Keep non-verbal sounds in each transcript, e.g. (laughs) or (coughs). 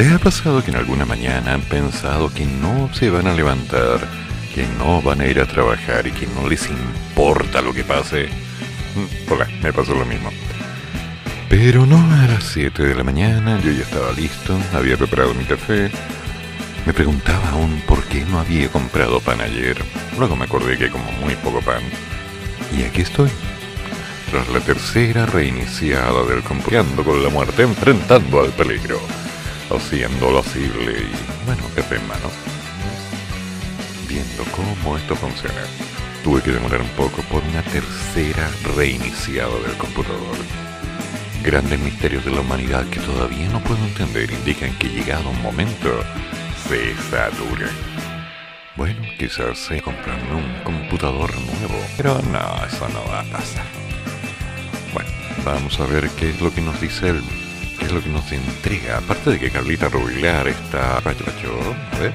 ¿Les ha pasado que en alguna mañana han pensado que no se van a levantar, que no van a ir a trabajar y que no les importa lo que pase? Mm, hola, me pasó lo mismo. Pero no a las 7 de la mañana, yo ya estaba listo, había preparado mi café. Me preguntaba aún por qué no había comprado pan ayer. Luego me acordé que como muy poco pan. Y aquí estoy, tras la tercera reiniciada del compleando con la muerte, enfrentando al peligro, haciendo lo posible y, bueno, café en mano, viendo cómo esto funciona. Tuve que demorar un poco por una tercera reiniciada del computador. Grandes misterios de la humanidad que todavía no puedo entender indican que llegado un momento se saturan. Bueno, quizás se comprando un computador nuevo, pero no, eso no va a pasar. Bueno, vamos a ver qué es lo que nos dice él, qué es lo que nos entrega. Aparte de que Carlita Rubilar está... A ver.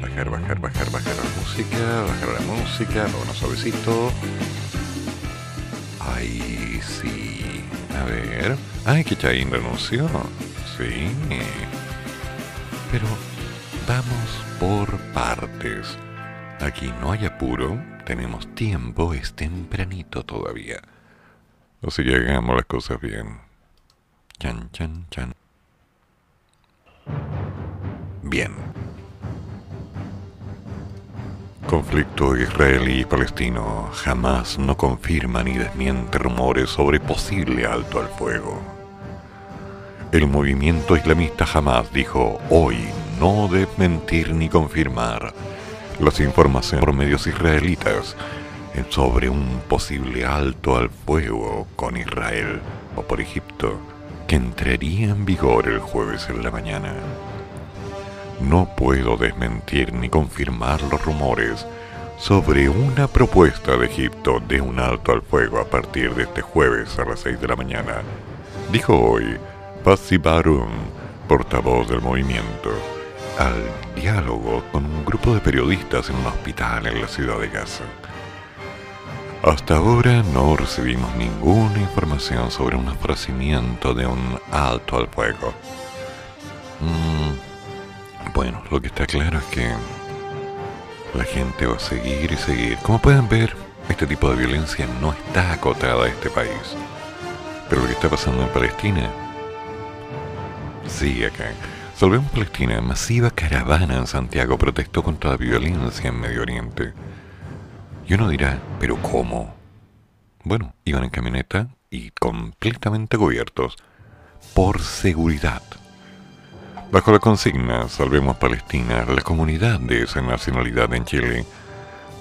Bajar, bajar, bajar, bajar la música, bajar la música, bueno, suavecito. Ay, sí. A ver. Ay, que Chain renunció. Sí. Pero vamos por partes. Aquí no hay apuro, tenemos tiempo, es tempranito todavía. Así que hagamos las cosas bien. Chan, chan, chan. Bien. Conflicto israelí-palestino jamás no confirma ni desmiente rumores sobre posible alto al fuego. El movimiento islamista jamás dijo hoy no desmentir ni confirmar las informaciones por medios israelitas sobre un posible alto al fuego con Israel o por Egipto que entraría en vigor el jueves en la mañana. No puedo desmentir ni confirmar los rumores sobre una propuesta de Egipto de un alto al fuego a partir de este jueves a las 6 de la mañana, dijo hoy Pasi Barun, portavoz del movimiento, al diálogo con un grupo de periodistas en un hospital en la ciudad de Gaza. Hasta ahora no recibimos ninguna información sobre un ofrecimiento de un alto al fuego. Mm, bueno, lo que está claro es que la gente va a seguir y seguir. Como pueden ver, este tipo de violencia no está acotada a este país. Pero lo que está pasando en Palestina sigue acá. Salvemos Palestina, masiva caravana en Santiago protestó contra la violencia en Medio Oriente. Y uno dirá, ¿pero cómo? Bueno, iban en camioneta y completamente cubiertos por seguridad. Bajo la consigna Salvemos Palestina, la comunidad de esa nacionalidad en Chile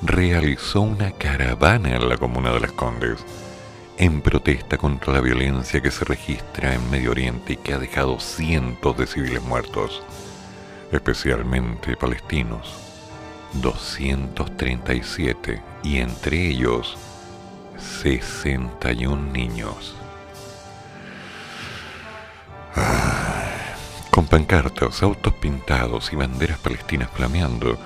realizó una caravana en la comuna de Las Condes en protesta contra la violencia que se registra en Medio Oriente y que ha dejado cientos de civiles muertos, especialmente palestinos. 237 y entre ellos 61 niños. con pancartas, autos pintados y banderas palestinas flameando,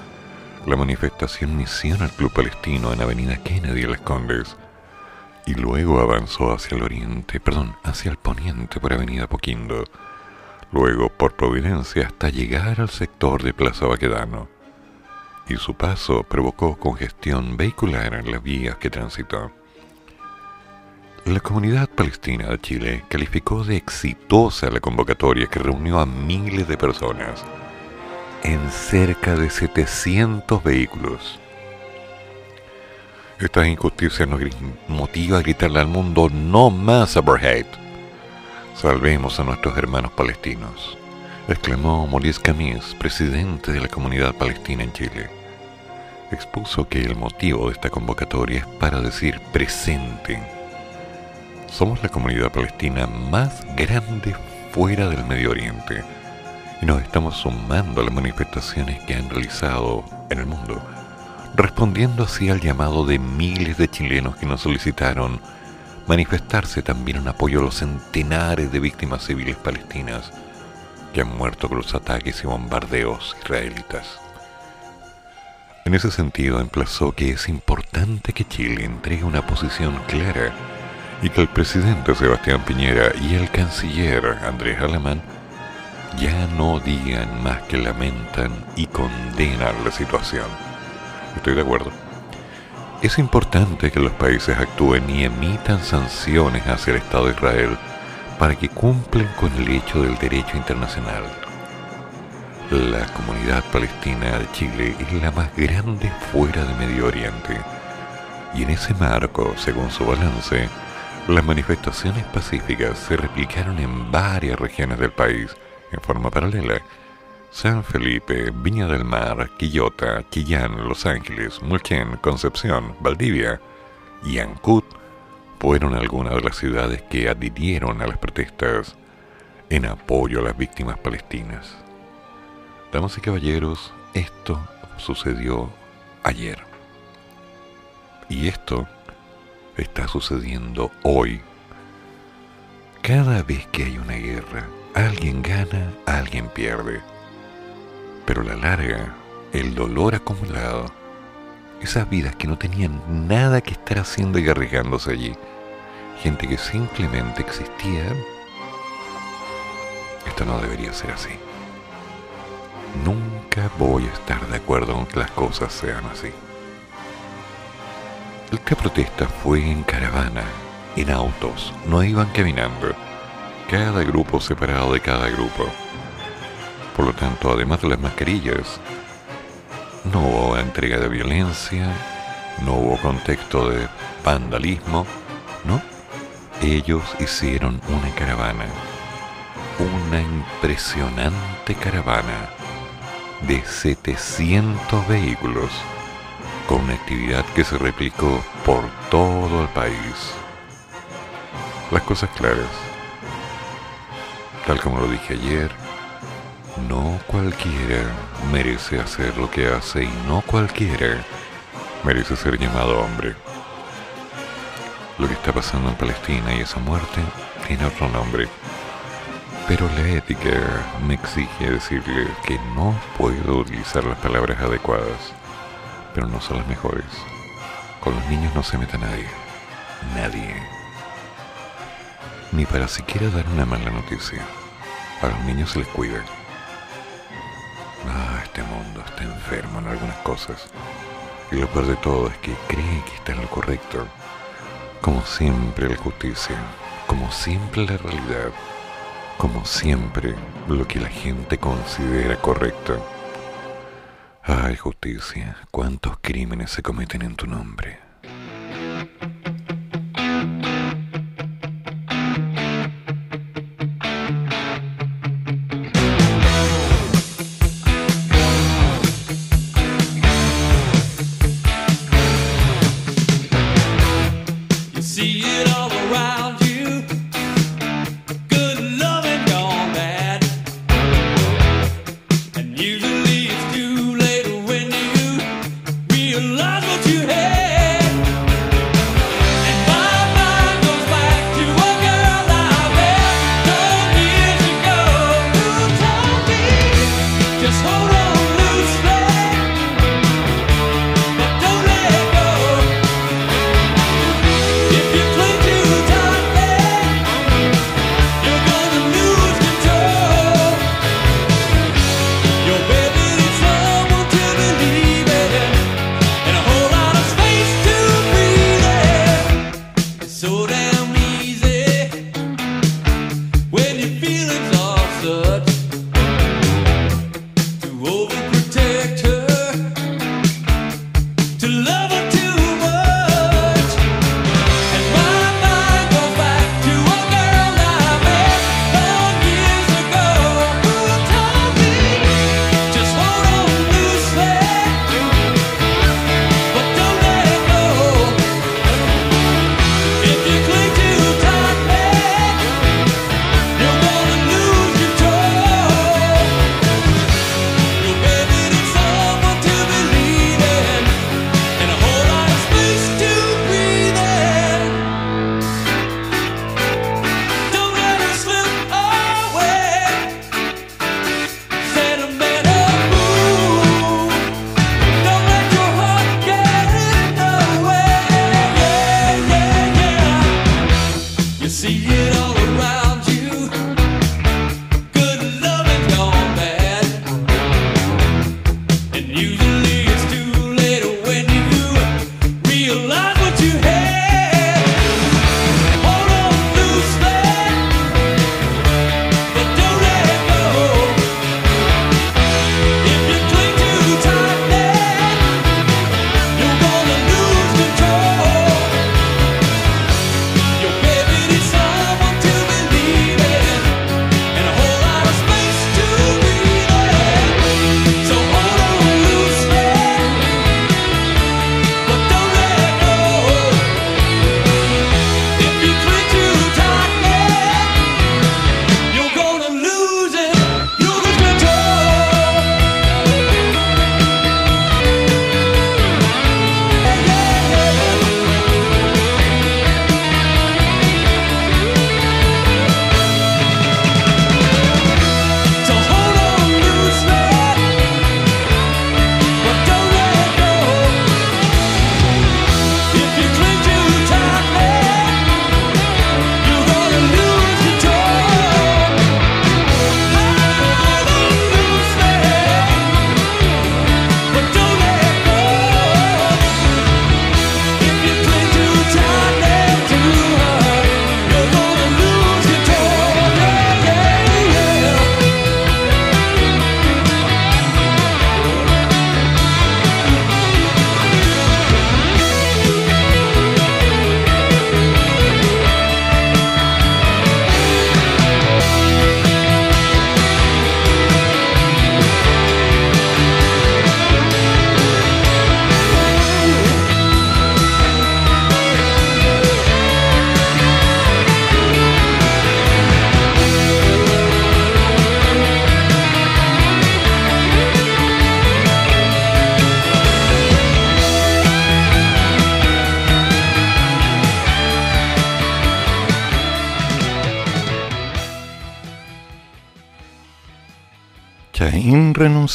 la manifestación inició el Club Palestino en Avenida Kennedy en Las Condes y luego avanzó hacia el oriente, perdón, hacia el poniente por Avenida Poquindo, luego por Providencia hasta llegar al sector de Plaza Baquedano y su paso provocó congestión vehicular en las vías que transitó. La comunidad palestina de Chile calificó de exitosa la convocatoria que reunió a miles de personas en cerca de 700 vehículos. Esta injusticia nos motiva a gritarle al mundo no más apartheid. Salvemos a nuestros hermanos palestinos, exclamó Maurice Camis, presidente de la comunidad palestina en Chile expuso que el motivo de esta convocatoria es para decir presente. Somos la comunidad palestina más grande fuera del Medio Oriente y nos estamos sumando a las manifestaciones que han realizado en el mundo, respondiendo así al llamado de miles de chilenos que nos solicitaron manifestarse también en apoyo a los centenares de víctimas civiles palestinas que han muerto con los ataques y bombardeos israelitas. En ese sentido, emplazó que es importante que Chile entregue una posición clara y que el presidente Sebastián Piñera y el canciller Andrés Alemán ya no digan más que lamentan y condenan la situación. Estoy de acuerdo. Es importante que los países actúen y emitan sanciones hacia el Estado de Israel para que cumplan con el hecho del derecho internacional. La comunidad palestina de Chile es la más grande fuera de Medio Oriente. Y en ese marco, según su balance, las manifestaciones pacíficas se replicaron en varias regiones del país en forma paralela San Felipe, Viña del Mar, Quillota, Quillán, Los Ángeles, Mulchen, Concepción, Valdivia y Ancud fueron algunas de las ciudades que adhirieron a las protestas en apoyo a las víctimas palestinas. Damas y caballeros, esto sucedió ayer. Y esto está sucediendo hoy. Cada vez que hay una guerra, alguien gana, alguien pierde pero la larga, el dolor acumulado, esas vidas que no tenían nada que estar haciendo y arriesgándose allí, gente que simplemente existía, esto no debería ser así. Nunca voy a estar de acuerdo con que las cosas sean así. Esta protesta fue en caravana, en autos, no iban caminando, cada grupo separado de cada grupo. Por lo tanto, además de las mascarillas, no hubo entrega de violencia, no hubo contexto de vandalismo, ¿no? Ellos hicieron una caravana, una impresionante caravana de 700 vehículos con una actividad que se replicó por todo el país. Las cosas claras, tal como lo dije ayer, no cualquiera merece hacer lo que hace y no cualquiera merece ser llamado hombre. Lo que está pasando en Palestina y esa muerte tiene otro nombre. Pero la ética me exige decirle que no puedo utilizar las palabras adecuadas, pero no son las mejores. Con los niños no se meta nadie. Nadie. Ni para siquiera dar una mala noticia. A los niños se les cuida. Ah, este mundo está enfermo en algunas cosas. Y lo peor de todo es que cree que está en lo correcto. Como siempre la justicia, como siempre la realidad, como siempre lo que la gente considera correcto. Ay, justicia, cuántos crímenes se cometen en tu nombre.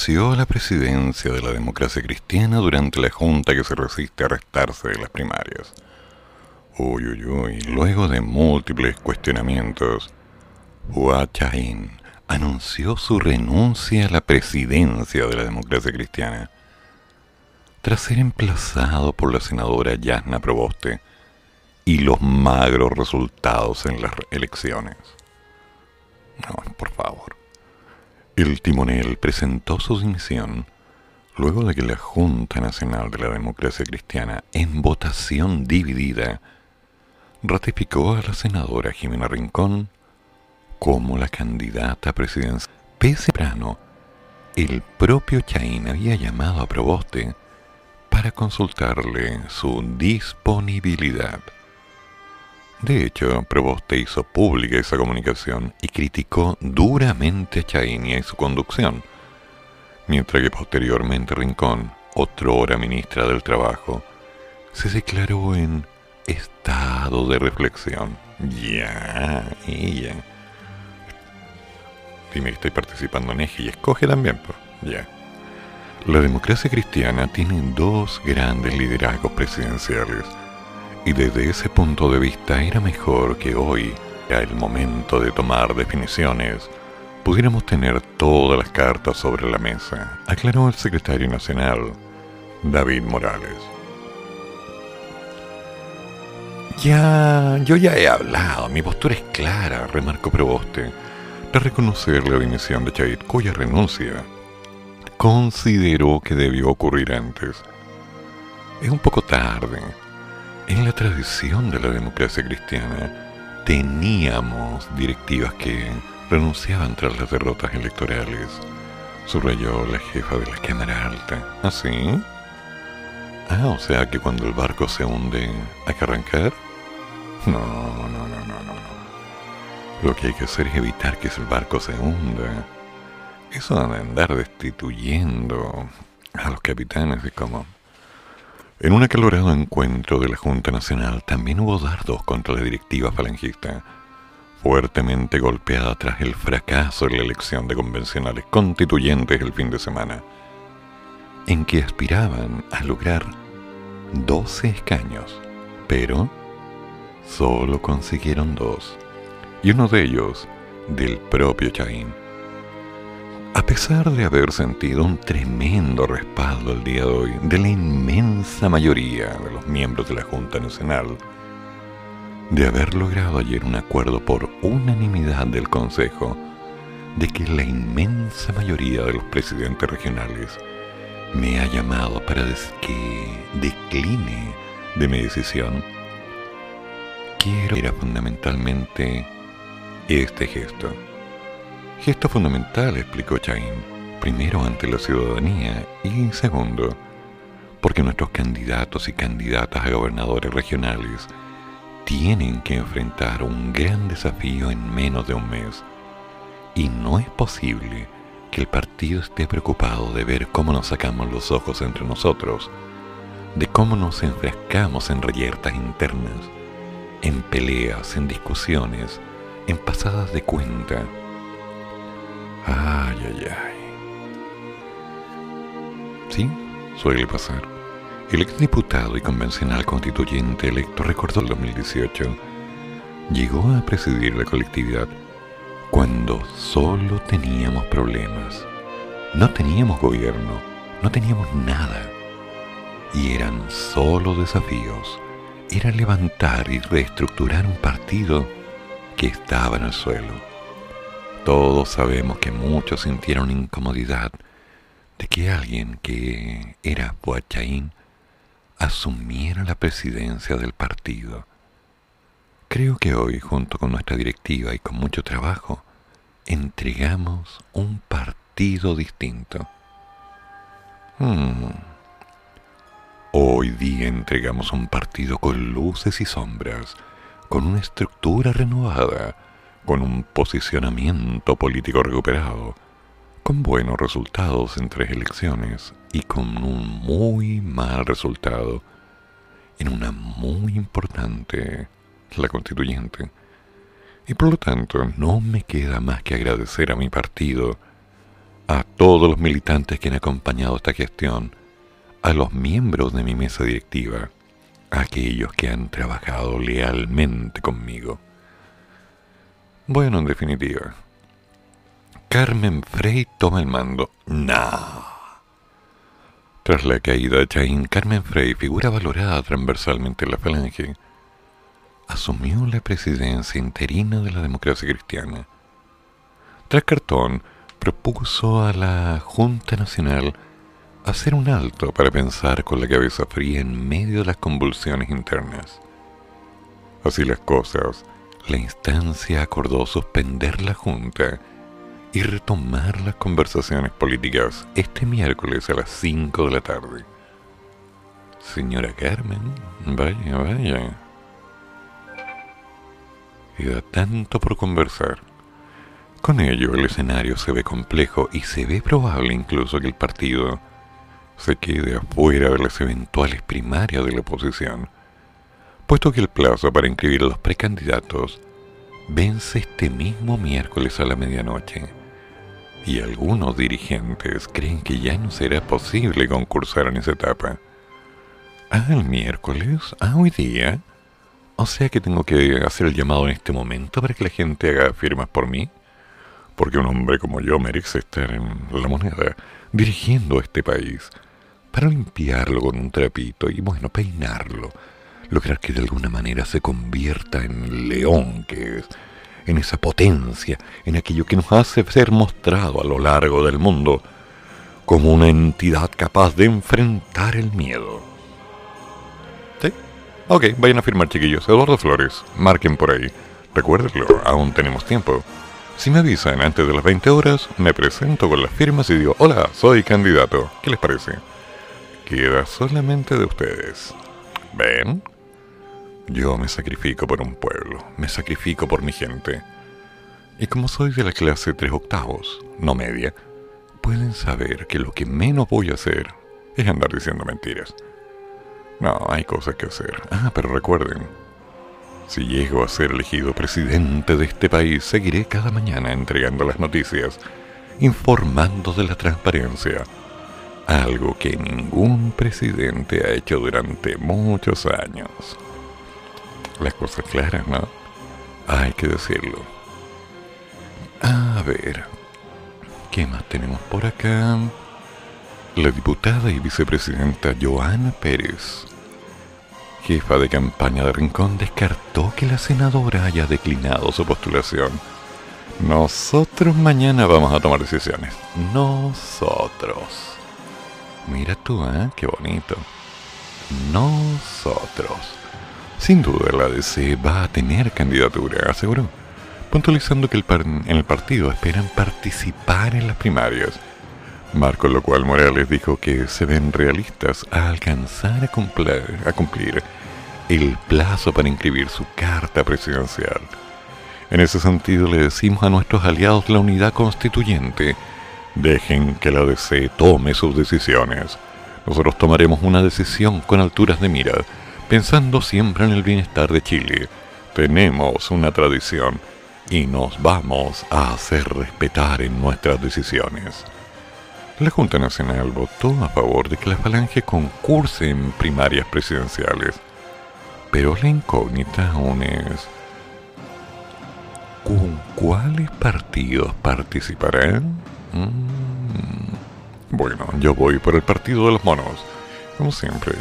Renunció a la presidencia de la democracia cristiana durante la junta que se resiste a restarse de las primarias. Uy, uy, uy, luego de múltiples cuestionamientos, Hua Chaín anunció su renuncia a la presidencia de la democracia cristiana tras ser emplazado por la senadora Yasna Proboste y los magros resultados en las elecciones. No, por favor. El timonel presentó su dimisión luego de que la Junta Nacional de la Democracia Cristiana, en votación dividida, ratificó a la senadora Jimena Rincón como la candidata a presidencia. Pese a el propio Chaín había llamado a Proboste para consultarle su disponibilidad. De hecho, Proboste hizo pública esa comunicación y criticó duramente a Chaín y su conducción, mientras que posteriormente Rincón, otrora ministra del Trabajo, se declaró en estado de reflexión. Ya, ella. Dime que estoy participando en eje y escoge también, pues. Ya. La democracia cristiana tiene dos grandes liderazgos presidenciales y desde ese punto de vista era mejor que hoy, a el momento de tomar definiciones, pudiéramos tener todas las cartas sobre la mesa, aclaró el secretario nacional, David Morales. Ya, yo ya he hablado, mi postura es clara, remarcó Proboste, de reconocer la dimisión de Chait, cuya renuncia consideró que debió ocurrir antes. Es un poco tarde en la tradición de la democracia cristiana teníamos directivas que renunciaban tras las derrotas electorales, subrayó la jefa de la Cámara Alta. ¿Ah, sí? Ah, o sea que cuando el barco se hunde hay que arrancar. No, no, no, no, no, no. Lo que hay que hacer es evitar que el barco se hunda. Eso de andar destituyendo a los capitanes es como en un acalorado encuentro de la Junta Nacional también hubo dardos contra la directiva falangista, fuertemente golpeada tras el fracaso de la elección de convencionales constituyentes el fin de semana, en que aspiraban a lograr 12 escaños, pero solo consiguieron dos, y uno de ellos del propio Chaín a pesar de haber sentido un tremendo respaldo el día de hoy de la inmensa mayoría de los miembros de la Junta Nacional, de haber logrado ayer un acuerdo por unanimidad del Consejo de que la inmensa mayoría de los presidentes regionales me ha llamado para que decline de mi decisión, quiero era fundamentalmente este gesto Gesto fundamental, explicó Chain, primero ante la ciudadanía y segundo, porque nuestros candidatos y candidatas a gobernadores regionales tienen que enfrentar un gran desafío en menos de un mes. Y no es posible que el partido esté preocupado de ver cómo nos sacamos los ojos entre nosotros, de cómo nos enfrascamos en reyertas internas, en peleas, en discusiones, en pasadas de cuenta, Ay, ay, ay. Sí, suele pasar. El exdiputado y convencional constituyente electo recordó el 2018 llegó a presidir la colectividad cuando solo teníamos problemas. No teníamos gobierno, no teníamos nada. Y eran solo desafíos. Era levantar y reestructurar un partido que estaba en el suelo todos sabemos que muchos sintieron incomodidad de que alguien que era Boachaín asumiera la presidencia del partido. Creo que hoy, junto con nuestra directiva y con mucho trabajo, entregamos un partido distinto. Hmm. Hoy día entregamos un partido con luces y sombras, con una estructura renovada, con un posicionamiento político recuperado, con buenos resultados en tres elecciones y con un muy mal resultado en una muy importante, la constituyente. Y por lo tanto no me queda más que agradecer a mi partido a todos los militantes que han acompañado esta gestión, a los miembros de mi mesa directiva, a aquellos que han trabajado lealmente conmigo. Bueno, en definitiva, Carmen Frey toma el mando. ¡No! Tras la caída de Chaín, Carmen Frey, figura valorada transversalmente en la falange, asumió la presidencia interina de la democracia cristiana. Tras Cartón, propuso a la Junta Nacional hacer un alto para pensar con la cabeza fría en medio de las convulsiones internas. Así las cosas, la instancia acordó suspender la Junta y retomar las conversaciones políticas este miércoles a las 5 de la tarde. Señora Carmen, vaya, vaya. Queda tanto por conversar. Con ello, el escenario se ve complejo y se ve probable incluso que el partido se quede afuera de las eventuales primarias de la oposición, puesto que el plazo para inscribir a los precandidatos vence este mismo miércoles a la medianoche y algunos dirigentes creen que ya no será posible concursar en esa etapa. Ah, el miércoles, ah, hoy día. O sea que tengo que hacer el llamado en este momento para que la gente haga firmas por mí. Porque un hombre como yo merece estar en la moneda, dirigiendo este país, para limpiarlo con un trapito y, bueno, peinarlo, lograr que de alguna manera se convierta en león que es en esa potencia, en aquello que nos hace ser mostrado a lo largo del mundo como una entidad capaz de enfrentar el miedo. ¿Sí? Ok, vayan a firmar chiquillos. Eduardo Flores, marquen por ahí. Recuérdenlo, aún tenemos tiempo. Si me avisan antes de las 20 horas, me presento con las firmas y digo, hola, soy candidato. ¿Qué les parece? Queda solamente de ustedes. ¿Ven? Yo me sacrifico por un pueblo, me sacrifico por mi gente. Y como soy de la clase tres octavos, no media, pueden saber que lo que menos voy a hacer es andar diciendo mentiras. No, hay cosas que hacer. Ah, pero recuerden, si llego a ser elegido presidente de este país, seguiré cada mañana entregando las noticias, informando de la transparencia, algo que ningún presidente ha hecho durante muchos años las cosas claras, ¿no? Hay que decirlo. A ver, ¿qué más tenemos por acá? La diputada y vicepresidenta Joana Pérez, jefa de campaña de Rincón, descartó que la senadora haya declinado su postulación. Nosotros mañana vamos a tomar decisiones. Nosotros. Mira tú, ¿eh? Qué bonito. Nosotros. Sin duda la DC va a tener candidatura, aseguró, puntualizando que el en el partido esperan participar en las primarias, marco lo cual Morales dijo que se ven realistas a alcanzar a cumplir, a cumplir el plazo para inscribir su carta presidencial. En ese sentido le decimos a nuestros aliados la unidad constituyente, dejen que la DC tome sus decisiones. Nosotros tomaremos una decisión con alturas de mira pensando siempre en el bienestar de Chile. Tenemos una tradición y nos vamos a hacer respetar en nuestras decisiones. La Junta Nacional votó a favor de que la Falange concurse en primarias presidenciales, pero la incógnita aún es ¿con cuáles partidos participarán? Mm. Bueno, yo voy por el partido de los monos, como siempre.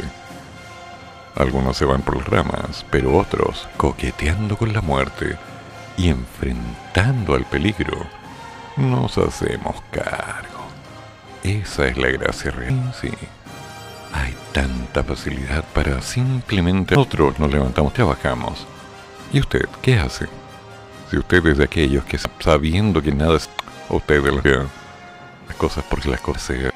Algunos se van por las ramas, pero otros, coqueteando con la muerte y enfrentando al peligro, nos hacemos cargo. Esa es la gracia real. Sí. Hay tanta facilidad para simplemente nosotros nos levantamos, trabajamos. ¿Y usted qué hace? Si usted es de aquellos que sabiendo que nada es usted de las cosas porque las cosas sean,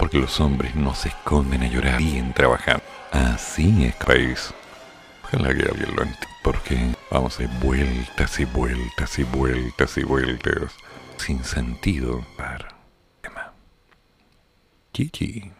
porque los hombres no se esconden a llorar y en trabajar. Así es, país. Ojalá que alguien lo entienda. Porque vamos a vueltas y vueltas y vueltas y vueltas. Sin sentido. Para. Chichi.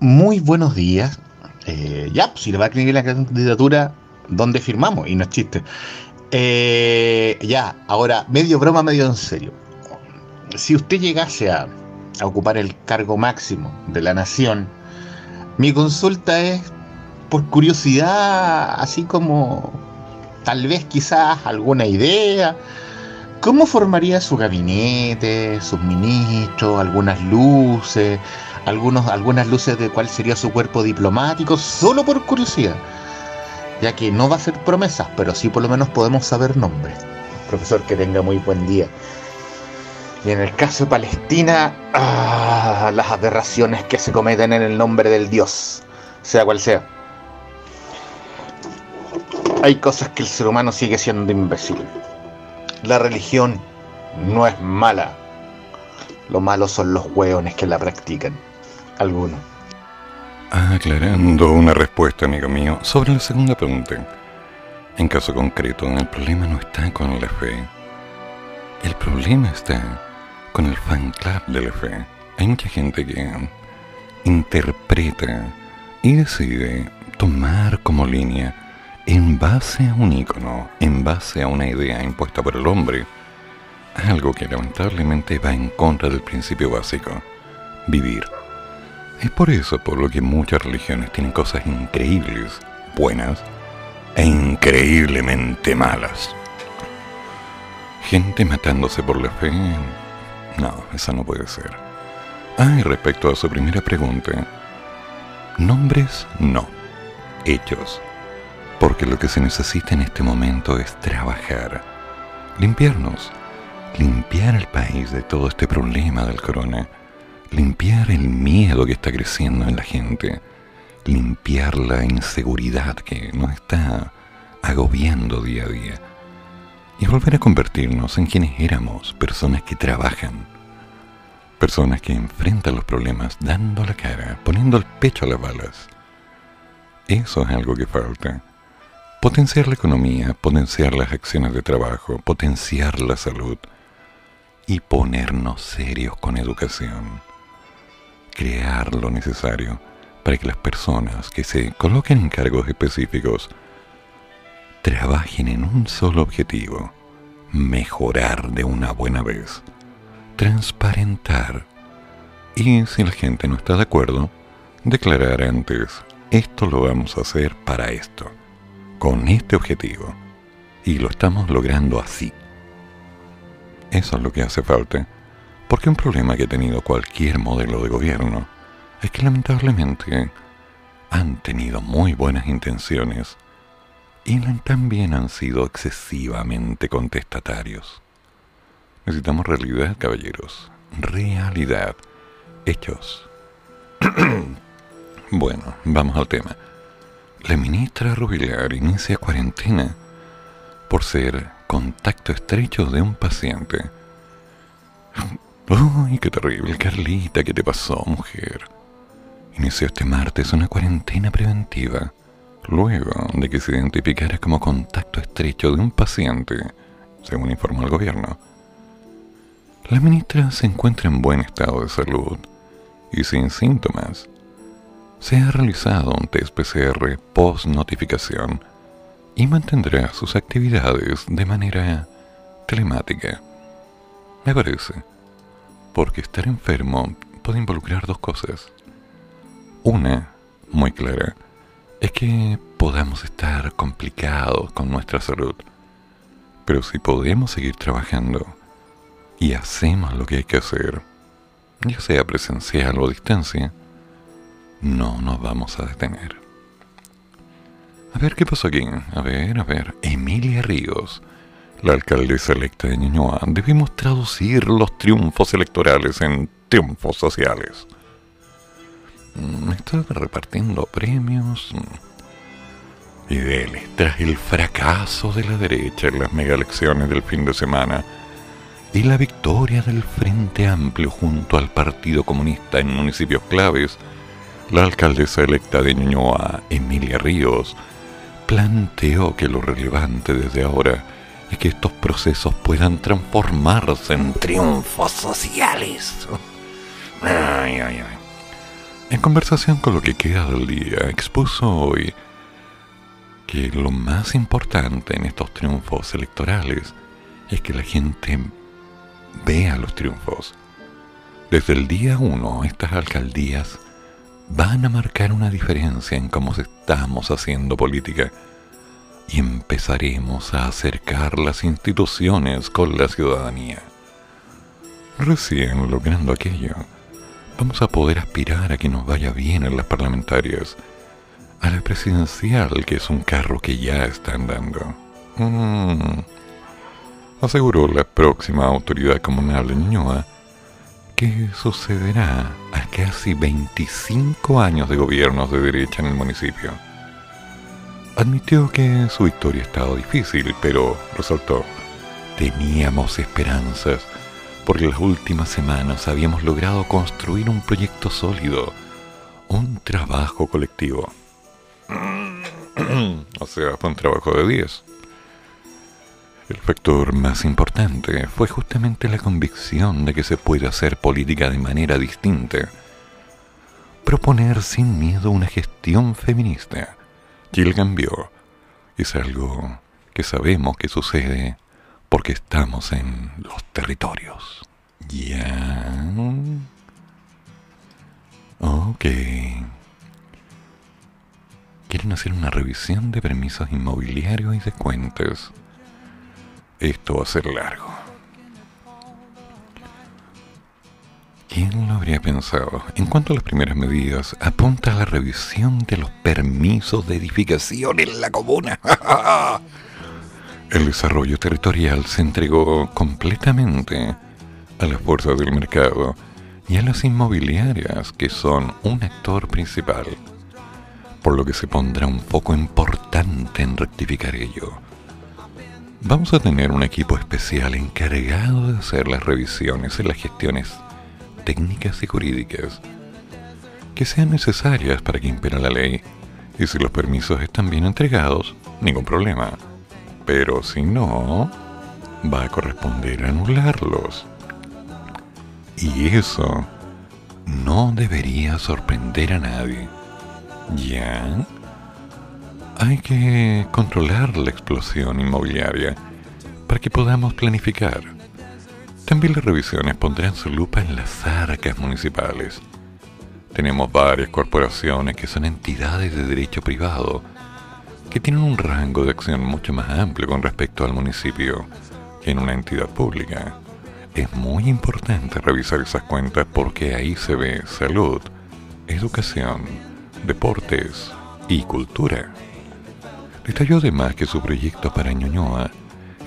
Muy buenos días. Eh, ya, pues, si le va a escribir la candidatura, ¿dónde firmamos? Y no es chiste. Eh, ya, ahora, medio broma, medio en serio. Si usted llegase a, a ocupar el cargo máximo de la nación, mi consulta es por curiosidad, así como tal vez quizás alguna idea. ¿Cómo formaría su gabinete, sus ministros, algunas luces? Algunos, algunas luces de cuál sería su cuerpo diplomático, solo por curiosidad, ya que no va a ser promesas, pero sí por lo menos podemos saber nombres. Profesor, que tenga muy buen día. Y en el caso de Palestina, ah, las aberraciones que se cometen en el nombre del Dios, sea cual sea. Hay cosas que el ser humano sigue siendo imbécil. La religión no es mala. Lo malo son los hueones que la practican alguno. Aclarando una respuesta, amigo mío, sobre la segunda pregunta. En caso concreto, el problema no está con la fe. El problema está con el fan club de la fe. Hay mucha gente que interpreta y decide tomar como línea en base a un icono, en base a una idea impuesta por el hombre, algo que lamentablemente va en contra del principio básico, vivir. Es por eso por lo que muchas religiones tienen cosas increíbles, buenas, e increíblemente malas. Gente matándose por la fe. No, esa no puede ser. Ah, y respecto a su primera pregunta, nombres no, hechos. Porque lo que se necesita en este momento es trabajar, limpiarnos, limpiar el país de todo este problema del corona limpiar el miedo que está creciendo en la gente, limpiar la inseguridad que nos está agobiando día a día. Y volver a convertirnos en quienes éramos, personas que trabajan, personas que enfrentan los problemas dando la cara, poniendo el pecho a las balas. Eso es algo que falta. Potenciar la economía, potenciar las acciones de trabajo, potenciar la salud. Y ponernos serios con educación crear lo necesario para que las personas que se coloquen en cargos específicos trabajen en un solo objetivo, mejorar de una buena vez, transparentar y si la gente no está de acuerdo, declarar antes, esto lo vamos a hacer para esto, con este objetivo, y lo estamos logrando así. Eso es lo que hace falta porque un problema que ha tenido cualquier modelo de gobierno es que lamentablemente han tenido muy buenas intenciones y también han sido excesivamente contestatarios. Necesitamos realidad, caballeros. Realidad. Hechos. (clears throat) bueno, vamos al tema. La ministra Rubilar inicia cuarentena por ser contacto estrecho de un paciente. Uy, qué terrible, Carlita, ¿qué te pasó, mujer? Inició este martes una cuarentena preventiva, luego de que se identificara como contacto estrecho de un paciente, según informó el gobierno. La ministra se encuentra en buen estado de salud y sin síntomas. Se ha realizado un test PCR post-notificación y mantendrá sus actividades de manera telemática. Me parece porque estar enfermo puede involucrar dos cosas. Una, muy clara, es que podamos estar complicados con nuestra salud. Pero si podemos seguir trabajando y hacemos lo que hay que hacer, ya sea presencial o a distancia, no nos vamos a detener. A ver qué pasó aquí. A ver, a ver. Emilia Ríos la alcaldesa electa de Ñuñoa, debimos traducir los triunfos electorales en triunfos sociales. Mm, Estaba repartiendo premios. Y dele, tras el fracaso de la derecha en las mega elecciones del fin de semana y la victoria del Frente Amplio junto al Partido Comunista en municipios claves, la alcaldesa electa de Ñuñoa, Emilia Ríos, planteó que lo relevante desde ahora y que estos procesos puedan transformarse en triunfos sociales. En conversación con lo que queda del día, expuso hoy que lo más importante en estos triunfos electorales es que la gente vea los triunfos. Desde el día uno, estas alcaldías van a marcar una diferencia en cómo estamos haciendo política y empezaremos a acercar las instituciones con la ciudadanía. Recién logrando aquello, vamos a poder aspirar a que nos vaya bien en las parlamentarias, a la presidencial, que es un carro que ya está andando. Mm. Aseguró la próxima autoridad comunal de Ñuñoa que sucederá a casi 25 años de gobiernos de derecha en el municipio. Admitió que su victoria estaba difícil, pero resaltó, teníamos esperanzas porque las últimas semanas habíamos logrado construir un proyecto sólido, un trabajo colectivo. (clears throat) o sea, fue un trabajo de 10. El factor más importante fue justamente la convicción de que se puede hacer política de manera distinta. Proponer sin miedo una gestión feminista. Chile cambió. Es algo que sabemos que sucede porque estamos en los territorios. Ya. Ok. Quieren hacer una revisión de permisos inmobiliarios y de cuentas. Esto va a ser largo. ¿Quién lo habría pensado? En cuanto a las primeras medidas, apunta a la revisión de los permisos de edificación en la comuna. (laughs) El desarrollo territorial se entregó completamente a las fuerzas del mercado y a las inmobiliarias, que son un actor principal, por lo que se pondrá un foco importante en rectificar ello. Vamos a tener un equipo especial encargado de hacer las revisiones en las gestiones técnicas y jurídicas que sean necesarias para que impera la ley, y si los permisos están bien entregados, ningún problema pero si no, va a corresponder anularlos. Y eso no debería sorprender a nadie. ¿Ya? Hay que controlar la explosión inmobiliaria para que podamos planificar. También las revisiones pondrán su lupa en las arcas municipales. Tenemos varias corporaciones que son entidades de derecho privado que tienen un rango de acción mucho más amplio con respecto al municipio que en una entidad pública. Es muy importante revisar esas cuentas porque ahí se ve salud, educación, deportes y cultura. Detalló además que su proyecto para Ñuñoa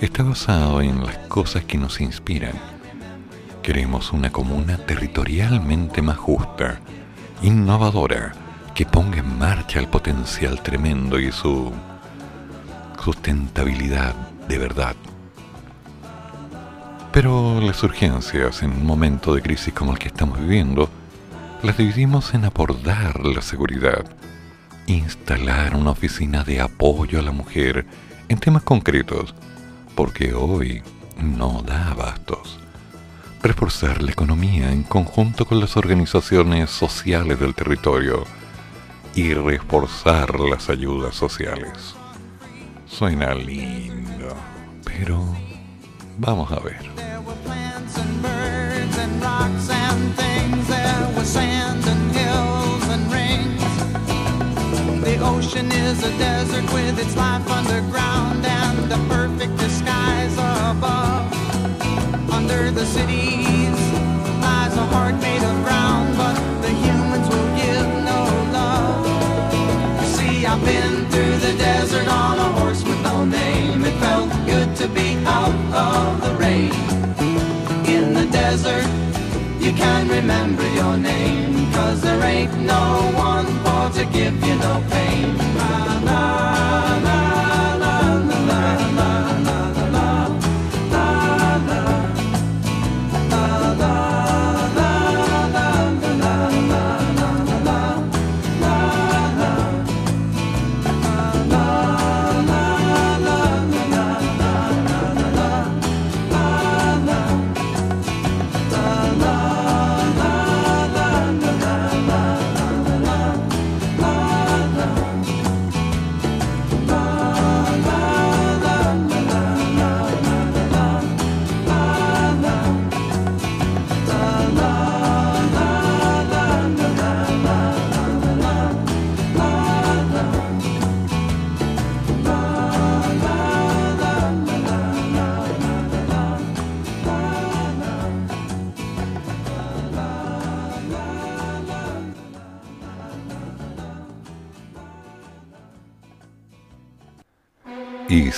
está basado en las cosas que nos inspiran. Queremos una comuna territorialmente más justa, innovadora, que ponga en marcha el potencial tremendo y su sustentabilidad de verdad. Pero las urgencias en un momento de crisis como el que estamos viviendo, las dividimos en abordar la seguridad, instalar una oficina de apoyo a la mujer en temas concretos, porque hoy no da abastos. Reforzar la economía en conjunto con las organizaciones sociales del territorio, y reforzar las ayudas sociales. Suena lindo, pero vamos a ver. Ocean is a desert with its life underground and a perfect disguise above. Under the cities lies a heart made of ground, but the humans will give no love. You see, I've been through the desert on a horse with no name. It felt good to be out of the rain. In the desert, you can remember your name. Cause there ain't no one for to give you no pain.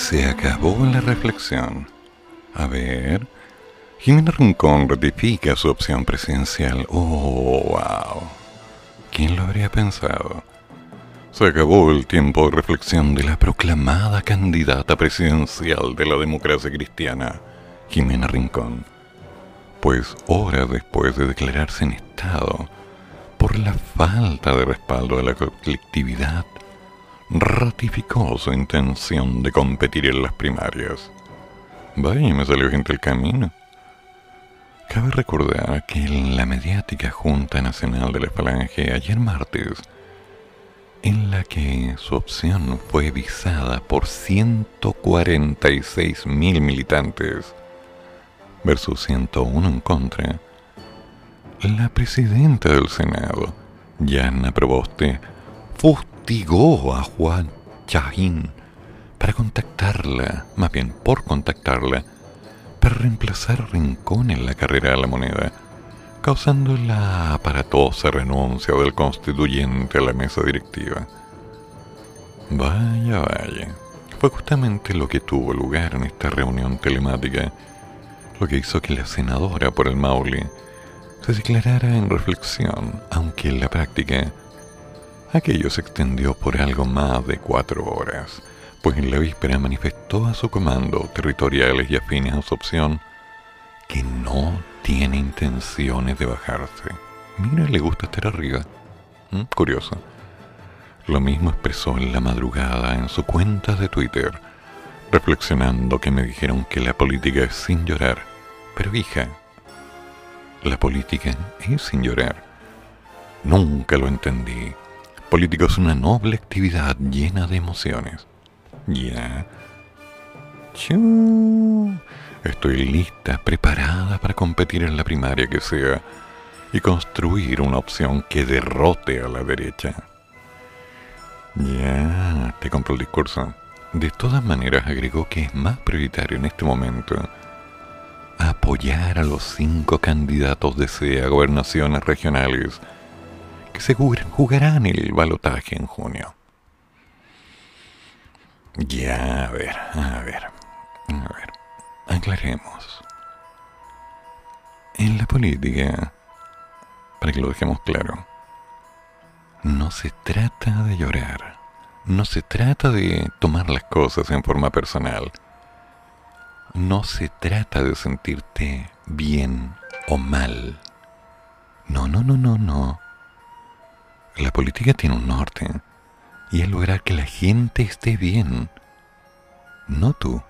Se acabó la reflexión. A ver. Jimena Rincón ratifica su opción presidencial. Oh, wow. ¿Quién lo habría pensado? Se acabó el tiempo de reflexión de la proclamada candidata presidencial de la democracia cristiana, Jimena Rincón. Pues horas después de declararse en estado por la falta de respaldo de la colectividad, ratificó su intención de competir en las primarias. Vaya, me salió gente el camino. Cabe recordar que en la mediática Junta Nacional de la Falange ayer martes, en la que su opción fue visada por 146 mil militantes versus 101 en contra, la presidenta del Senado, Yana Proboste, a Juan Chajín para contactarla, más bien por contactarla, para reemplazar Rincón en la carrera de la moneda, causando la aparatosa renuncia del constituyente a la mesa directiva. Vaya, vaya. Fue justamente lo que tuvo lugar en esta reunión telemática, lo que hizo que la senadora por el Maule se declarara en reflexión, aunque en la práctica aquello se extendió por algo más de cuatro horas, pues en la víspera manifestó a su comando territoriales y afines a su opción que no tiene intenciones de bajarse. Mira, le gusta estar arriba. ¿Mm? Curioso. Lo mismo expresó en la madrugada en su cuenta de Twitter, reflexionando que me dijeron que la política es sin llorar. Pero hija, la política es sin llorar. Nunca lo entendí. Político es una noble actividad llena de emociones. Ya. Estoy lista, preparada para competir en la primaria que sea y construir una opción que derrote a la derecha. Ya, te compro el discurso. De todas maneras, agregó que es más prioritario en este momento apoyar a los cinco candidatos de SEA a gobernaciones regionales que se jugarán el balotaje en junio. Ya, a ver, a ver, a ver, aclaremos. En la política, para que lo dejemos claro, no se trata de llorar, no se trata de tomar las cosas en forma personal no se trata de sentirte bien o mal. No, no, no, no, no. La política tiene un norte y es lograr que la gente esté bien, no tú.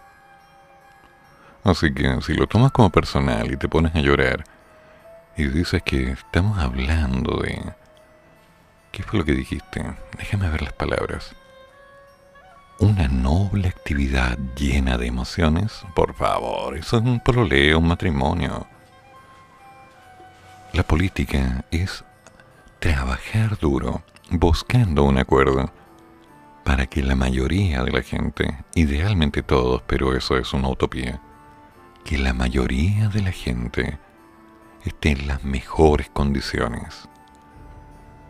Así que si lo tomas como personal y te pones a llorar y dices que estamos hablando de... ¿Qué fue lo que dijiste? Déjame ver las palabras una noble actividad llena de emociones? Por favor, eso es un proleo, un matrimonio. La política es trabajar duro, buscando un acuerdo, para que la mayoría de la gente, idealmente todos, pero eso es una utopía, que la mayoría de la gente esté en las mejores condiciones.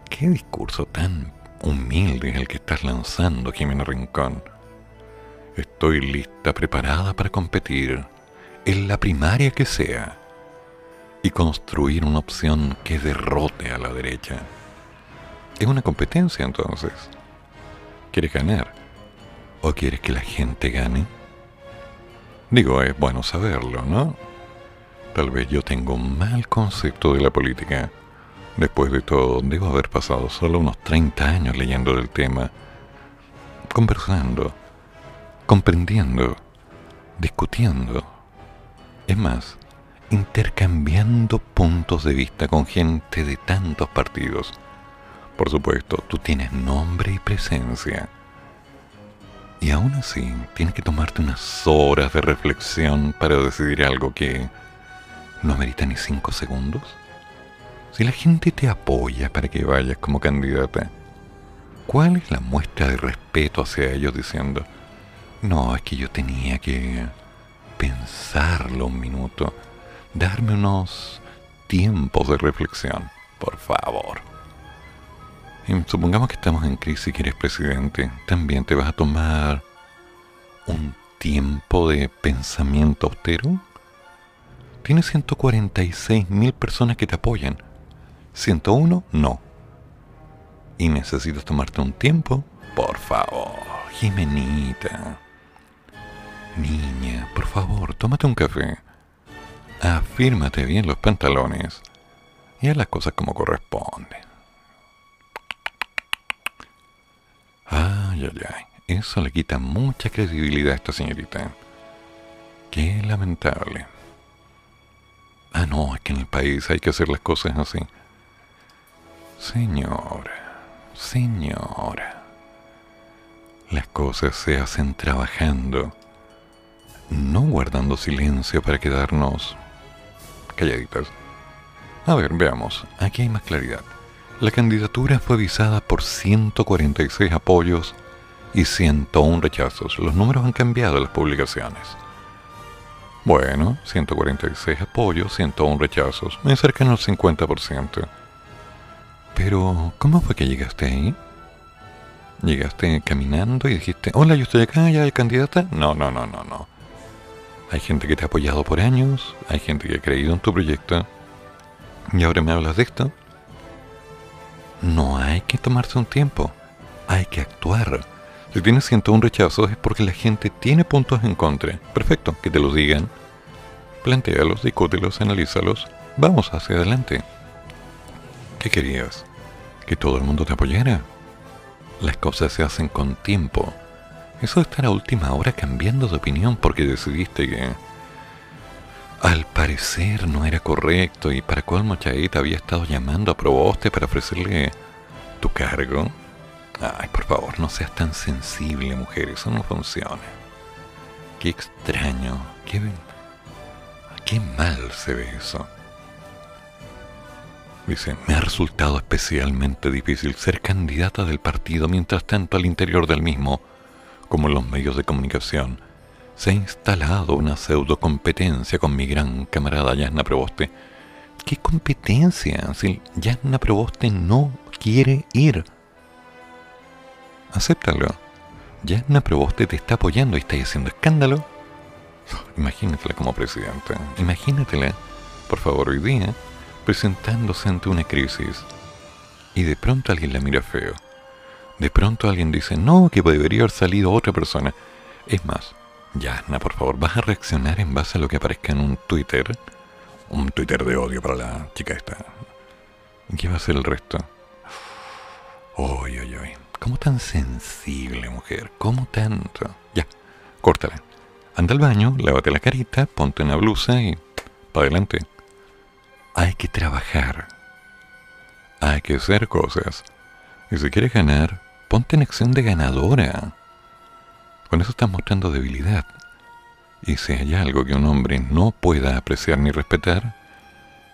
¿Qué discurso tan humilde es el que estás lanzando, Jimena Rincón. Estoy lista, preparada para competir en la primaria que sea y construir una opción que derrote a la derecha. Es una competencia entonces. ¿Quieres ganar? ¿O quieres que la gente gane? Digo, es bueno saberlo, ¿no? Tal vez yo tengo un mal concepto de la política Después de todo, debo haber pasado solo unos 30 años leyendo del tema, conversando, comprendiendo, discutiendo. Es más, intercambiando puntos de vista con gente de tantos partidos. Por supuesto, tú tienes nombre y presencia. Y aún así, tienes que tomarte unas horas de reflexión para decidir algo que no amerita ni cinco segundos. Si la gente te apoya para que vayas como candidata, ¿cuál es la muestra de respeto hacia ellos diciendo, no, es que yo tenía que pensarlo un minuto, darme unos tiempos de reflexión, por favor? Y supongamos que estamos en crisis y eres presidente, también te vas a tomar un tiempo de pensamiento austero? Tienes 146 mil personas que te apoyan. 101 no. ¿Y necesitas tomarte un tiempo? Por favor, Jimenita. Niña, por favor, tómate un café. Afírmate bien los pantalones y haz las cosas como corresponde. Ay, ay, ay. Eso le quita mucha credibilidad a esta señorita. Qué lamentable. Ah, no, es que en el país hay que hacer las cosas así. Señora, señora. Las cosas se hacen trabajando, no guardando silencio para quedarnos calladitas. A ver, veamos, aquí hay más claridad. La candidatura fue visada por 146 apoyos y 101 rechazos. Los números han cambiado en las publicaciones. Bueno, 146 apoyos, 101 rechazos, me acercan al 50%. Pero, ¿cómo fue que llegaste ahí? ¿Llegaste caminando y dijiste, hola, yo estoy acá, ya hay candidata? No, no, no, no, no. Hay gente que te ha apoyado por años, hay gente que ha creído en tu proyecto, y ahora me hablas de esto. No hay que tomarse un tiempo, hay que actuar. Si tienes 101 rechazos es porque la gente tiene puntos en contra. Perfecto, que te los digan. Plantéalos, discútelos, analízalos. Vamos hacia adelante. ¿Qué querías? ¿Que todo el mundo te apoyara? Las cosas se hacen con tiempo. Eso de estar a última hora cambiando de opinión porque decidiste que al parecer no era correcto y para cuál Chaita había estado llamando a Proboste para ofrecerle tu cargo. Ay, por favor, no seas tan sensible, mujer, eso no funciona. Qué extraño, qué, qué mal se ve eso. Dice, me ha resultado especialmente difícil ser candidata del partido mientras tanto al interior del mismo, como los medios de comunicación, se ha instalado una pseudo competencia con mi gran camarada Yasna Proboste. ¿Qué competencia si Yasna Proboste no quiere ir? acéptalo. Yasna Proboste te está apoyando y está haciendo escándalo. Imagínatela como presidenta. Imagínatela, por favor, hoy día, presentándose ante una crisis. Y de pronto alguien la mira feo. De pronto alguien dice, no, que debería haber salido otra persona. Es más, Yasna, por favor, ¿vas a reaccionar en base a lo que aparezca en un Twitter? Un Twitter de odio para la chica esta. ¿Qué va a ser el resto? Uy, uy, uy. ¿Cómo tan sensible, mujer? ¿Cómo tanto? Ya, córtala. Anda al baño, lávate la carita, ponte una blusa y... para adelante. Hay que trabajar. Hay que hacer cosas. Y si quieres ganar, ponte en acción de ganadora. Con eso estás mostrando debilidad. Y si hay algo que un hombre no pueda apreciar ni respetar,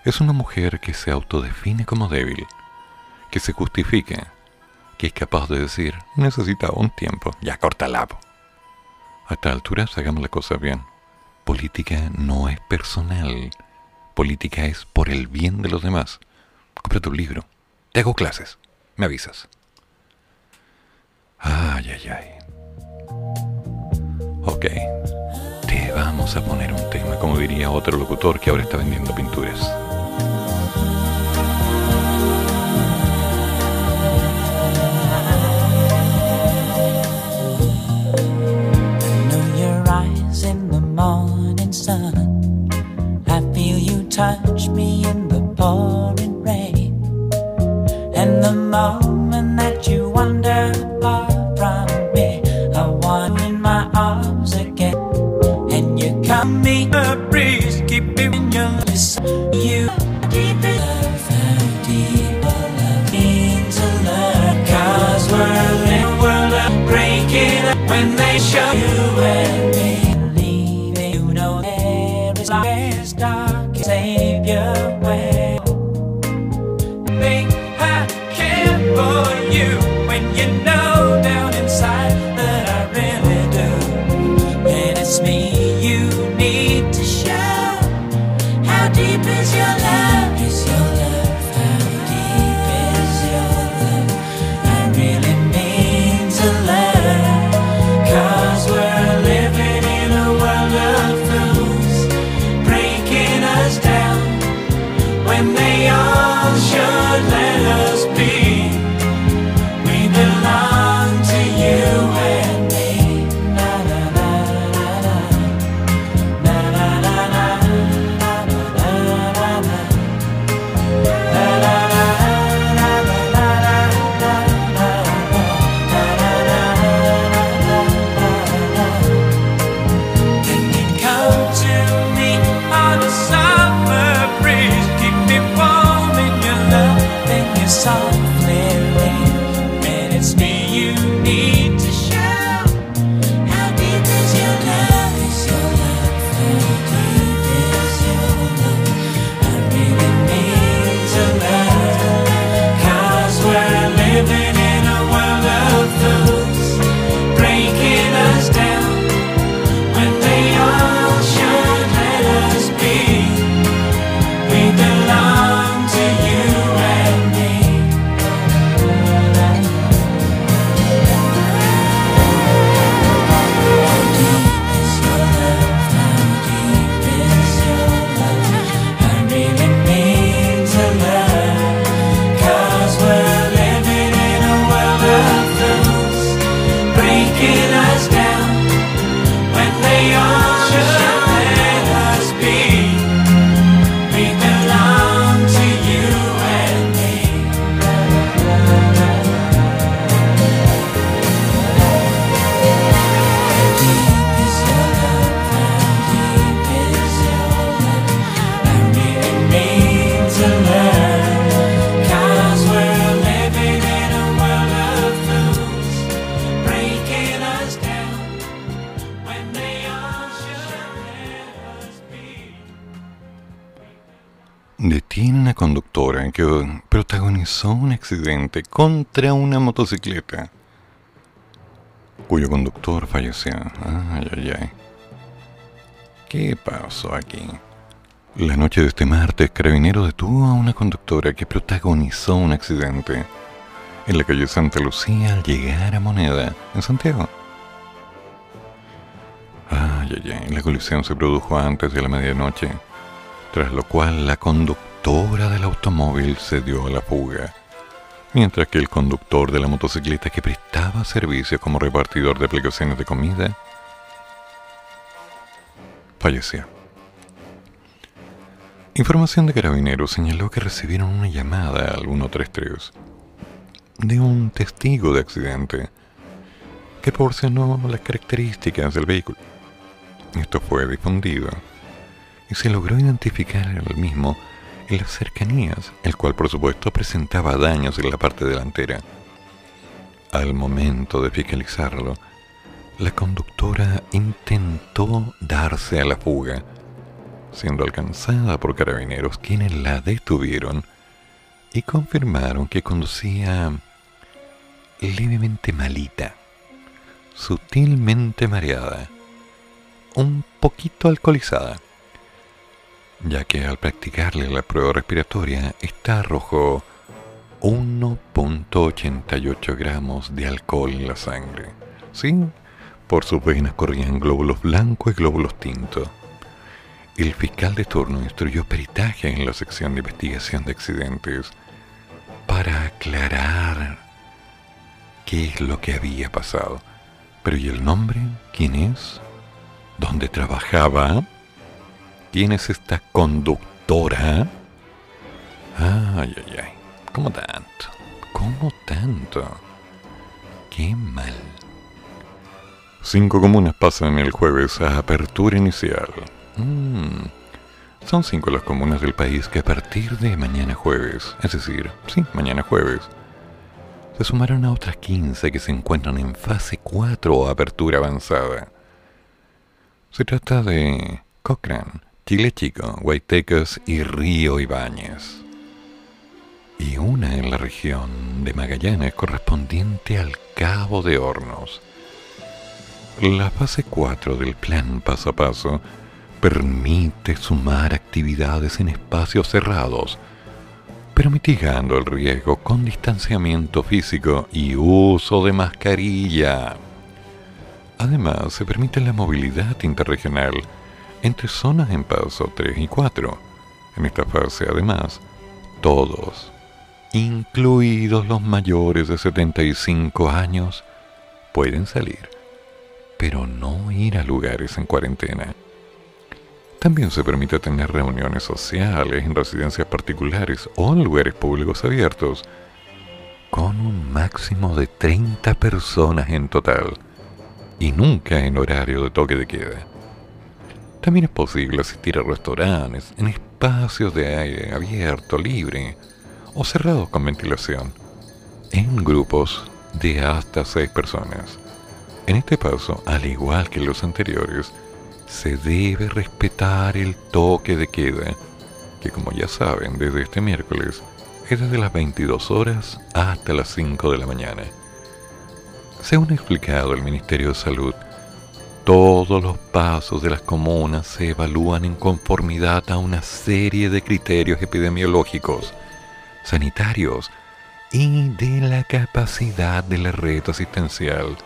es una mujer que se autodefine como débil, que se justifica, que es capaz de decir, necesitaba un tiempo, ya corta lapo. A esta altura, hagamos las cosas bien. Política no es personal. Política es por el bien de los demás. Compra tu libro. Te hago clases. Me avisas. Ay, ay, ay. Ok. Te vamos a poner un tema, como diría otro locutor que ahora está vendiendo pinturas. touch me in the pouring rain. And the moment Me a breeze, keep me in your lips. You in love, deep love means to learn. Cause we're in world of breaking up when they show you and me. Que protagonizó un accidente contra una motocicleta, cuyo conductor falleció. Ay, ay, ay. ¿Qué pasó aquí? La noche de este martes, Carabinero detuvo a una conductora que protagonizó un accidente en la calle Santa Lucía al llegar a Moneda, en Santiago. Ay, ay, ay. La colisión se produjo antes de la medianoche, tras lo cual la conductora del automóvil se dio a la fuga, mientras que el conductor de la motocicleta que prestaba servicio como repartidor de aplicaciones de comida falleció. Información de carabineros señaló que recibieron una llamada al 133 de un testigo de accidente que proporcionó las características del vehículo. Esto fue difundido se logró identificar al mismo en las cercanías, el cual por supuesto presentaba daños en la parte delantera. Al momento de fiscalizarlo, la conductora intentó darse a la fuga, siendo alcanzada por carabineros quienes la detuvieron y confirmaron que conducía levemente malita, sutilmente mareada, un poquito alcoholizada ya que al practicarle la prueba respiratoria, esta arrojó 1.88 gramos de alcohol en la sangre. Sí, por sus venas corrían glóbulos blancos y glóbulos tintos. El fiscal de turno instruyó peritaje en la sección de investigación de accidentes para aclarar qué es lo que había pasado. Pero ¿y el nombre? ¿Quién es? ¿Dónde trabajaba? ¿Quién es esta conductora? Ay, ay, ay. ¿Cómo tanto? ¿Cómo tanto? Qué mal. Cinco comunas pasan el jueves a apertura inicial. Mm. Son cinco las comunas del país que a partir de mañana jueves, es decir, sí, mañana jueves, se sumarán a otras 15 que se encuentran en fase 4 o apertura avanzada. Se trata de Cochrane, Chile Chico, Guaitecas y Río Ibáñez. Y una en la región de Magallanes correspondiente al Cabo de Hornos. La fase 4 del plan paso a paso permite sumar actividades en espacios cerrados, pero mitigando el riesgo con distanciamiento físico y uso de mascarilla. Además, se permite la movilidad interregional entre zonas en paso 3 y 4. En esta fase, además, todos, incluidos los mayores de 75 años, pueden salir, pero no ir a lugares en cuarentena. También se permite tener reuniones sociales en residencias particulares o en lugares públicos abiertos, con un máximo de 30 personas en total, y nunca en horario de toque de queda. También es posible asistir a restaurantes en espacios de aire abierto, libre o cerrados con ventilación, en grupos de hasta seis personas. En este paso, al igual que los anteriores, se debe respetar el toque de queda, que como ya saben, desde este miércoles es desde las 22 horas hasta las 5 de la mañana. Según ha explicado el Ministerio de Salud, todos los pasos de las comunas se evalúan en conformidad a una serie de criterios epidemiológicos, sanitarios y de la capacidad de la red asistencial,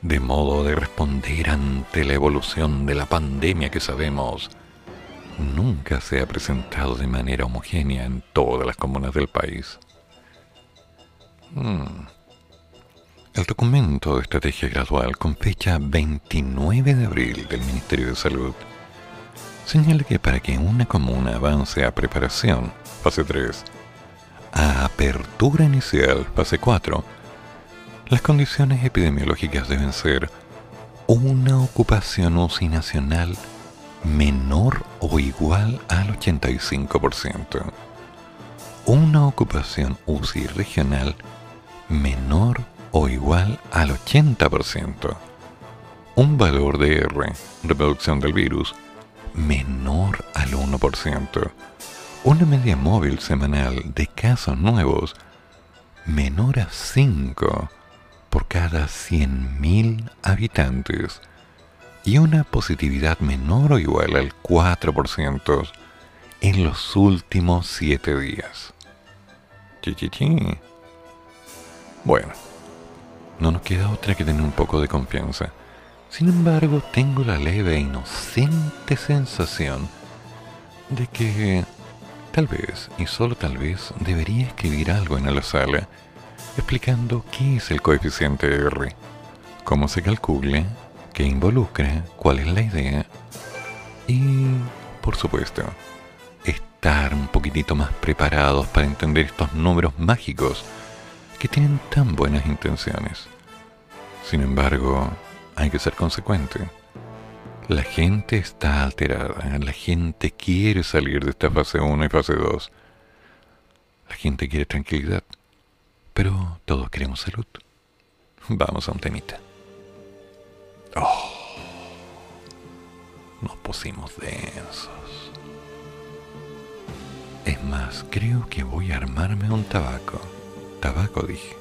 de modo de responder ante la evolución de la pandemia que sabemos nunca se ha presentado de manera homogénea en todas las comunas del país. Hmm. El documento de estrategia gradual con fecha 29 de abril del Ministerio de Salud señala que para que una comuna avance a preparación, fase 3, a apertura inicial, fase 4, las condiciones epidemiológicas deben ser una ocupación UCI nacional menor o igual al 85%, una ocupación UCI regional menor o igual al 80%. Un valor de R, reproducción del virus, menor al 1%. Una media móvil semanal de casos nuevos menor a 5 por cada 100.000 habitantes y una positividad menor o igual al 4% en los últimos 7 días. Chichichi. Bueno, no nos queda otra que tener un poco de confianza. Sin embargo, tengo la leve e inocente sensación de que tal vez, y solo tal vez, debería escribir algo en la sala explicando qué es el coeficiente R, cómo se calcula, qué involucra, cuál es la idea y, por supuesto, estar un poquitito más preparados para entender estos números mágicos que tienen tan buenas intenciones. Sin embargo, hay que ser consecuente. La gente está alterada, la gente quiere salir de esta fase 1 y fase 2. La gente quiere tranquilidad, pero todos queremos salud. Vamos a un temita. Oh, nos pusimos densos. Es más, creo que voy a armarme un tabaco tabaco, dije.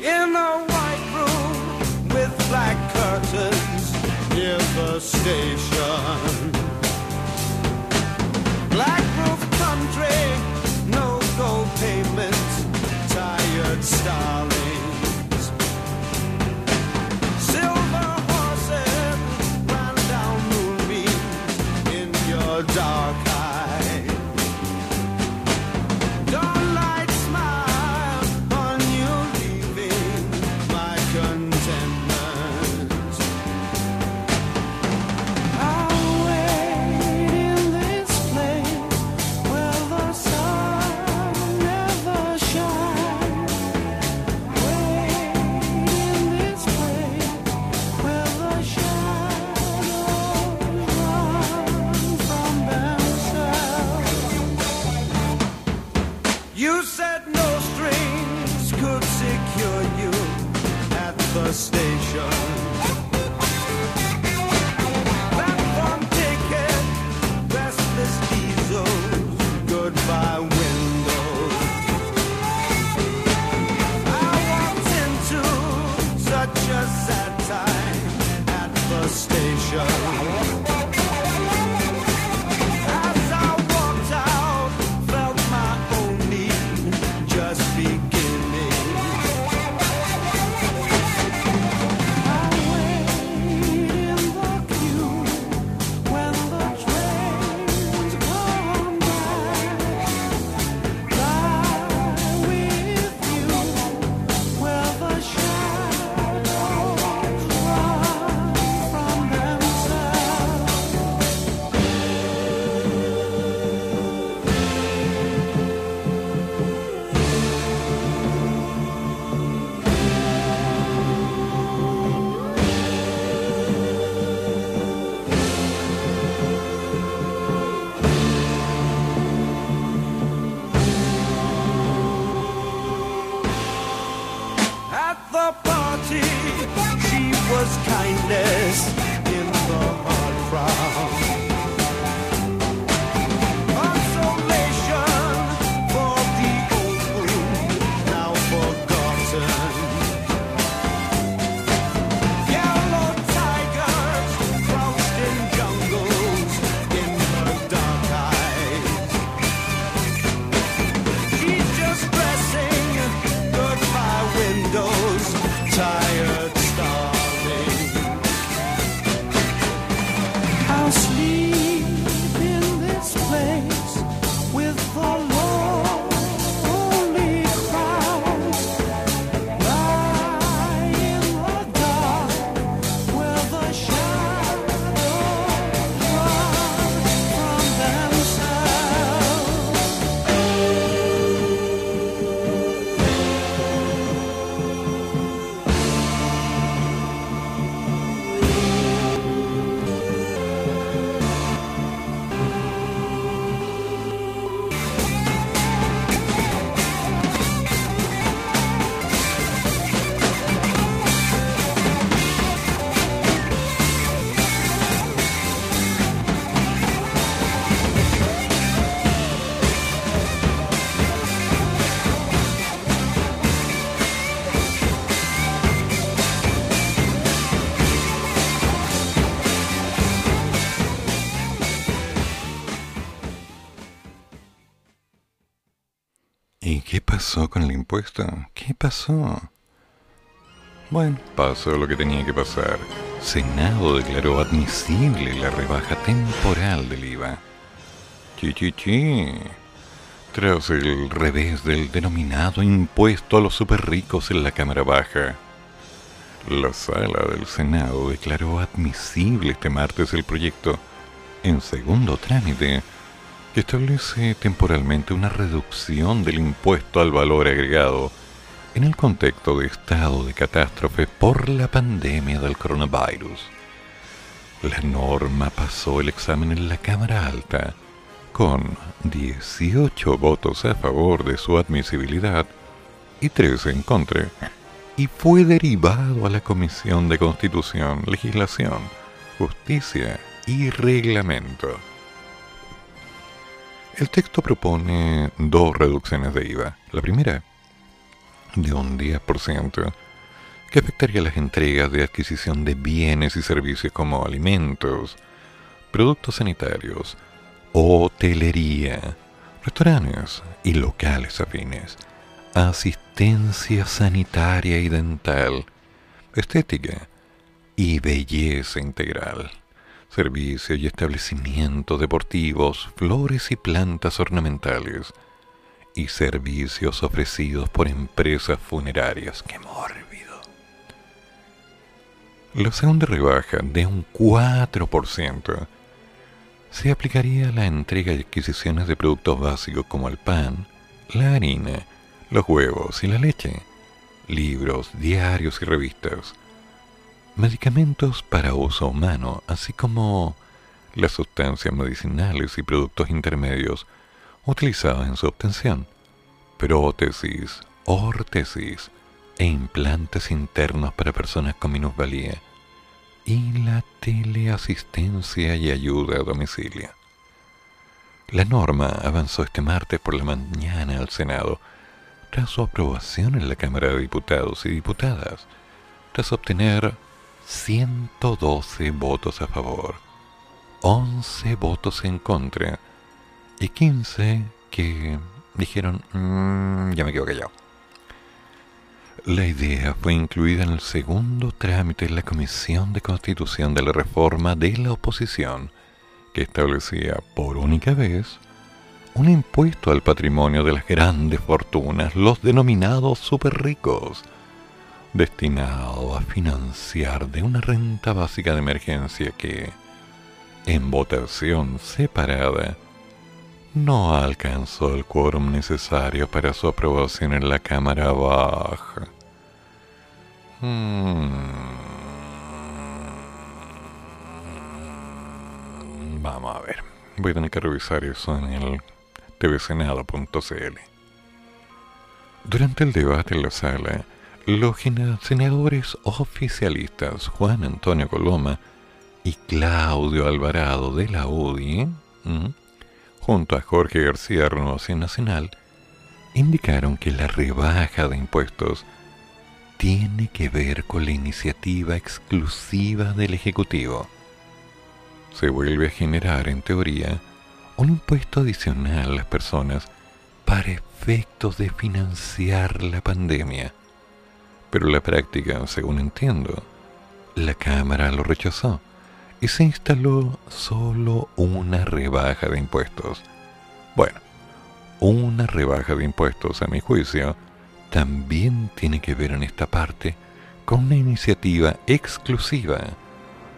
In a white room with black curtains near the station. Black station. ¿Qué pasó? Bueno, pasó lo que tenía que pasar. Senado declaró admisible la rebaja temporal del IVA. Chi, Tras el revés del denominado impuesto a los superricos en la Cámara Baja, la sala del Senado declaró admisible este martes el proyecto en segundo trámite que establece temporalmente una reducción del impuesto al valor agregado en el contexto de estado de catástrofe por la pandemia del coronavirus. La norma pasó el examen en la Cámara Alta con 18 votos a favor de su admisibilidad y 13 en contra, y fue derivado a la Comisión de Constitución, Legislación, Justicia y Reglamento. El texto propone dos reducciones de IVA. La primera, de un 10%, que afectaría las entregas de adquisición de bienes y servicios como alimentos, productos sanitarios, hotelería, restaurantes y locales afines, asistencia sanitaria y dental, estética y belleza integral servicios y establecimientos deportivos, flores y plantas ornamentales, y servicios ofrecidos por empresas funerarias. ¡Qué mórbido! La segunda rebaja de un 4% se aplicaría a la entrega y adquisiciones de productos básicos como el pan, la harina, los huevos y la leche, libros, diarios y revistas, medicamentos para uso humano, así como las sustancias medicinales y productos intermedios utilizados en su obtención, prótesis, órtesis e implantes internos para personas con minusvalía, y la teleasistencia y ayuda a domicilio. La norma avanzó este martes por la mañana al Senado, tras su aprobación en la Cámara de Diputados y Diputadas, tras obtener 112 votos a favor, 11 votos en contra y 15 que dijeron, mm, ya me quedo callado. La idea fue incluida en el segundo trámite en la Comisión de Constitución de la Reforma de la Oposición, que establecía por única vez un impuesto al patrimonio de las grandes fortunas, los denominados superricos, destinado a financiar de una renta básica de emergencia que, en votación separada, no alcanzó el quórum necesario para su aprobación en la Cámara Baja. Hmm. Vamos a ver. Voy a tener que revisar eso en el tvsenado.cl. Durante el debate en la sala, los senadores oficialistas Juan Antonio Coloma y Claudio Alvarado de la UDI, junto a Jorge García Renovación Nacional, indicaron que la rebaja de impuestos tiene que ver con la iniciativa exclusiva del Ejecutivo. Se vuelve a generar, en teoría, un impuesto adicional a las personas para efectos de financiar la pandemia pero la práctica, según entiendo, la Cámara lo rechazó y se instaló solo una rebaja de impuestos. Bueno, una rebaja de impuestos, a mi juicio, también tiene que ver en esta parte con una iniciativa exclusiva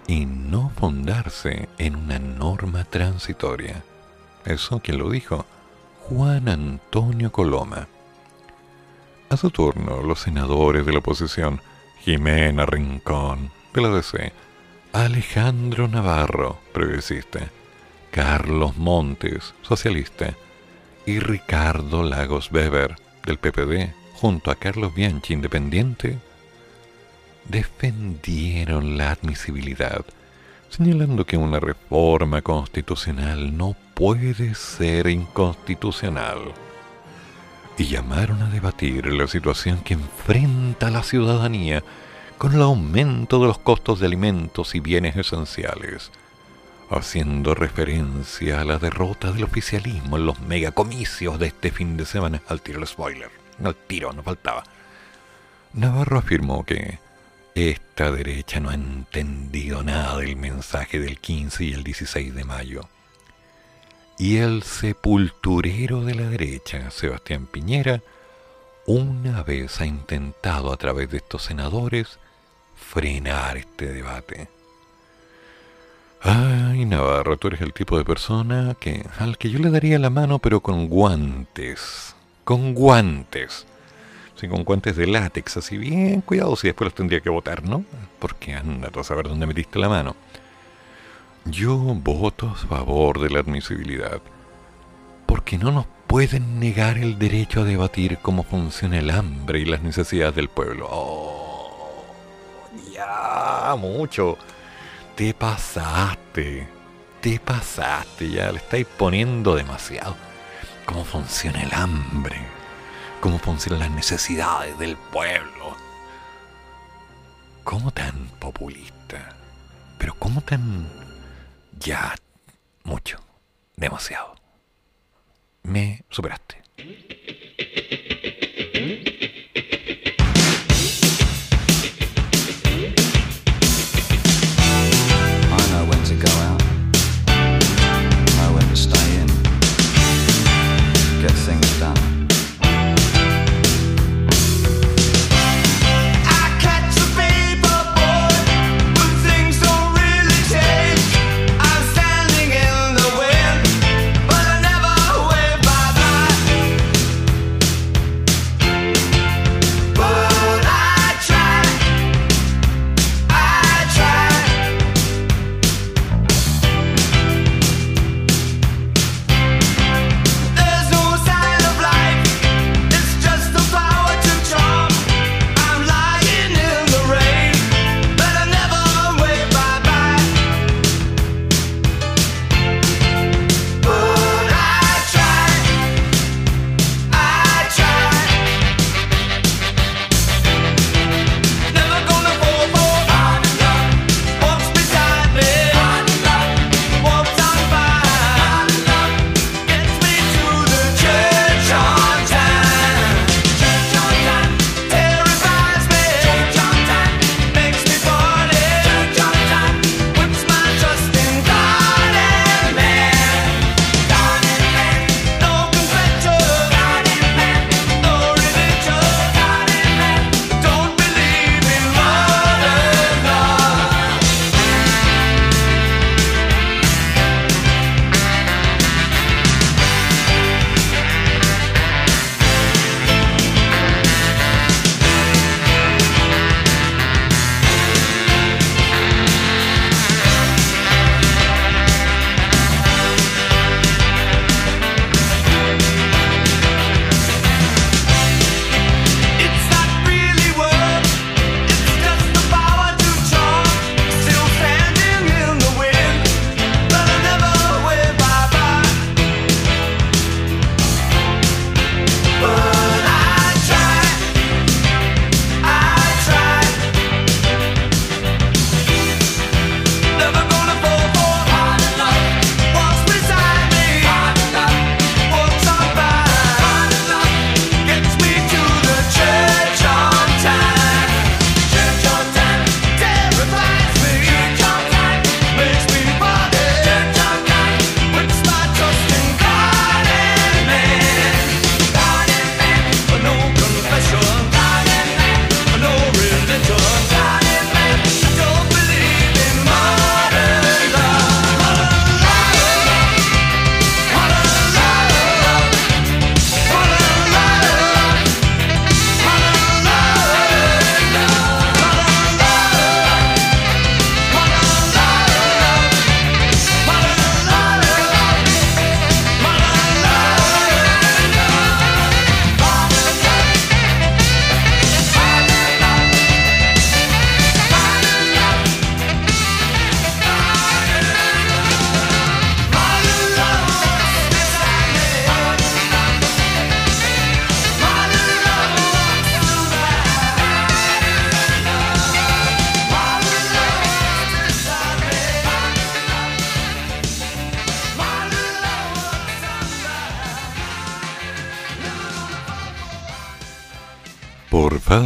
y no fundarse en una norma transitoria. Eso, ¿quién lo dijo? Juan Antonio Coloma. A su turno, los senadores de la oposición, Jimena Rincón, de la DC, Alejandro Navarro, progresista, Carlos Montes, socialista, y Ricardo Lagos Weber, del PPD, junto a Carlos Bianchi, independiente, defendieron la admisibilidad, señalando que una reforma constitucional no puede ser inconstitucional. Y llamaron a debatir la situación que enfrenta la ciudadanía con el aumento de los costos de alimentos y bienes esenciales, haciendo referencia a la derrota del oficialismo en los megacomicios de este fin de semana. Al tiro el spoiler, al tiro, no faltaba. Navarro afirmó que esta derecha no ha entendido nada del mensaje del 15 y el 16 de mayo. Y el sepulturero de la derecha, Sebastián Piñera, una vez ha intentado a través de estos senadores frenar este debate. Ay, Navarro, tú eres el tipo de persona que, al que yo le daría la mano pero con guantes. Con guantes con guantes de látex, así bien cuidados y después los tendría que botar, ¿no? Porque anda a saber dónde metiste la mano. Yo voto a favor de la admisibilidad, porque no nos pueden negar el derecho a debatir cómo funciona el hambre y las necesidades del pueblo. Oh, ya, mucho. Te pasaste, te pasaste, ya le estáis poniendo demasiado. ¿Cómo funciona el hambre? cómo funcionan las necesidades del pueblo. ¿Cómo tan populista? Pero ¿cómo tan... ya mucho, demasiado? Me superaste.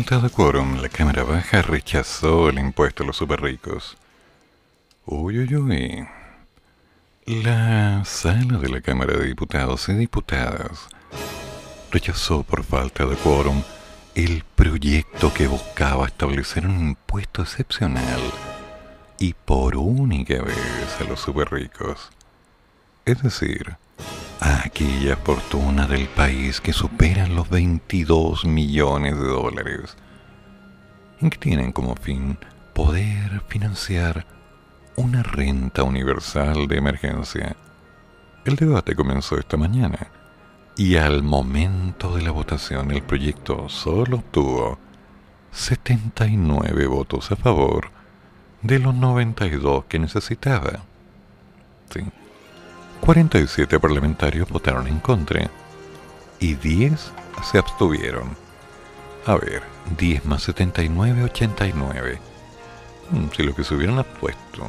Falta de quórum, la Cámara Baja rechazó el impuesto a los superricos. Uy, uy, uy. La sala de la Cámara de Diputados y Diputadas rechazó por falta de quórum el proyecto que buscaba establecer un impuesto excepcional y por única vez a los superricos. Es decir, a aquella fortuna del país que superan los 22 millones de dólares y que tienen como fin poder financiar una renta universal de emergencia. El debate comenzó esta mañana y al momento de la votación el proyecto solo obtuvo 79 votos a favor de los 92 que necesitaba. Sí. 47 parlamentarios votaron en contra y 10 se abstuvieron. A ver, 10 más 79, 89. Hmm, si los que se hubieran apuesto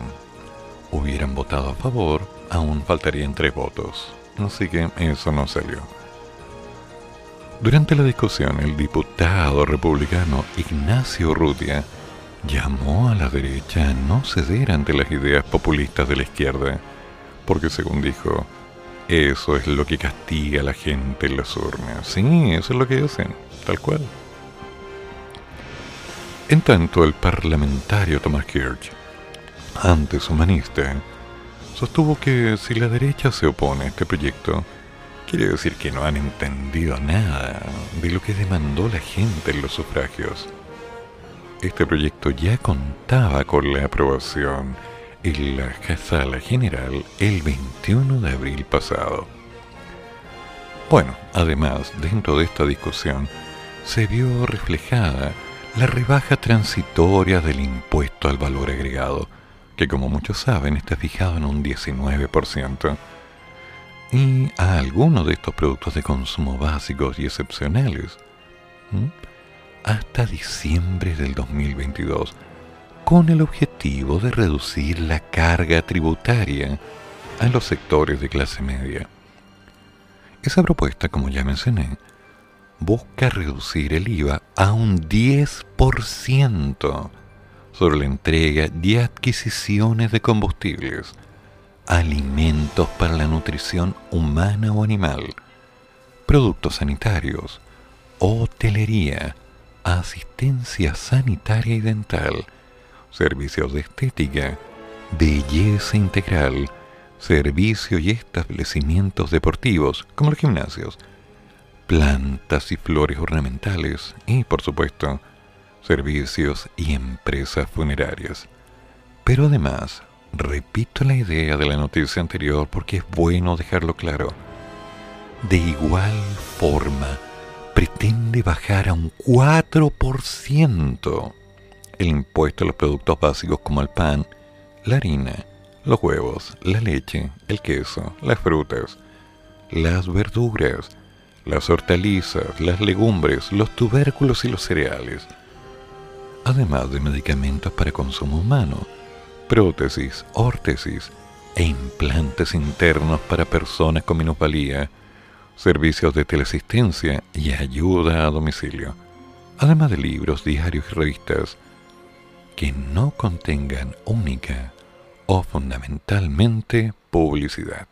hubieran votado a favor, aún faltarían 3 votos. Así que eso no salió. Durante la discusión, el diputado republicano Ignacio Rutia llamó a la derecha a no ceder ante las ideas populistas de la izquierda porque según dijo, eso es lo que castiga a la gente en las urnas. Sí, eso es lo que hacen, tal cual. En tanto, el parlamentario Thomas Kirch, antes humanista, sostuvo que si la derecha se opone a este proyecto, quiere decir que no han entendido nada de lo que demandó la gente en los sufragios. Este proyecto ya contaba con la aprobación en la Sala General el 21 de abril pasado. Bueno, además, dentro de esta discusión se vio reflejada la rebaja transitoria del impuesto al valor agregado, que como muchos saben está fijado en un 19%, y a algunos de estos productos de consumo básicos y excepcionales, hasta diciembre del 2022 con el objetivo de reducir la carga tributaria a los sectores de clase media. Esa propuesta, como ya mencioné, busca reducir el IVA a un 10% sobre la entrega y adquisiciones de combustibles, alimentos para la nutrición humana o animal, productos sanitarios, hotelería, asistencia sanitaria y dental, servicios de estética, belleza integral, servicios y establecimientos deportivos, como los gimnasios, plantas y flores ornamentales y, por supuesto, servicios y empresas funerarias. Pero además, repito la idea de la noticia anterior porque es bueno dejarlo claro. De igual forma, pretende bajar a un 4% el impuesto a los productos básicos como el pan, la harina, los huevos, la leche, el queso, las frutas, las verduras, las hortalizas, las legumbres, los tubérculos y los cereales, además de medicamentos para consumo humano, prótesis, órtesis e implantes internos para personas con minusvalía, servicios de teleasistencia y ayuda a domicilio, además de libros, diarios y revistas, que no contengan única o fundamentalmente publicidad.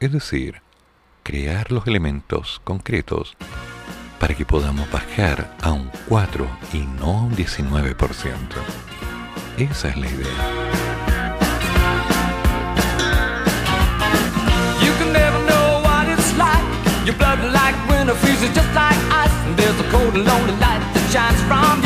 Es decir, crear los elementos concretos para que podamos bajar a un 4 y no a un 19%. Esa es la idea. Your blood like winter freezes just like ice. And there's a cold and lonely light that shines from you.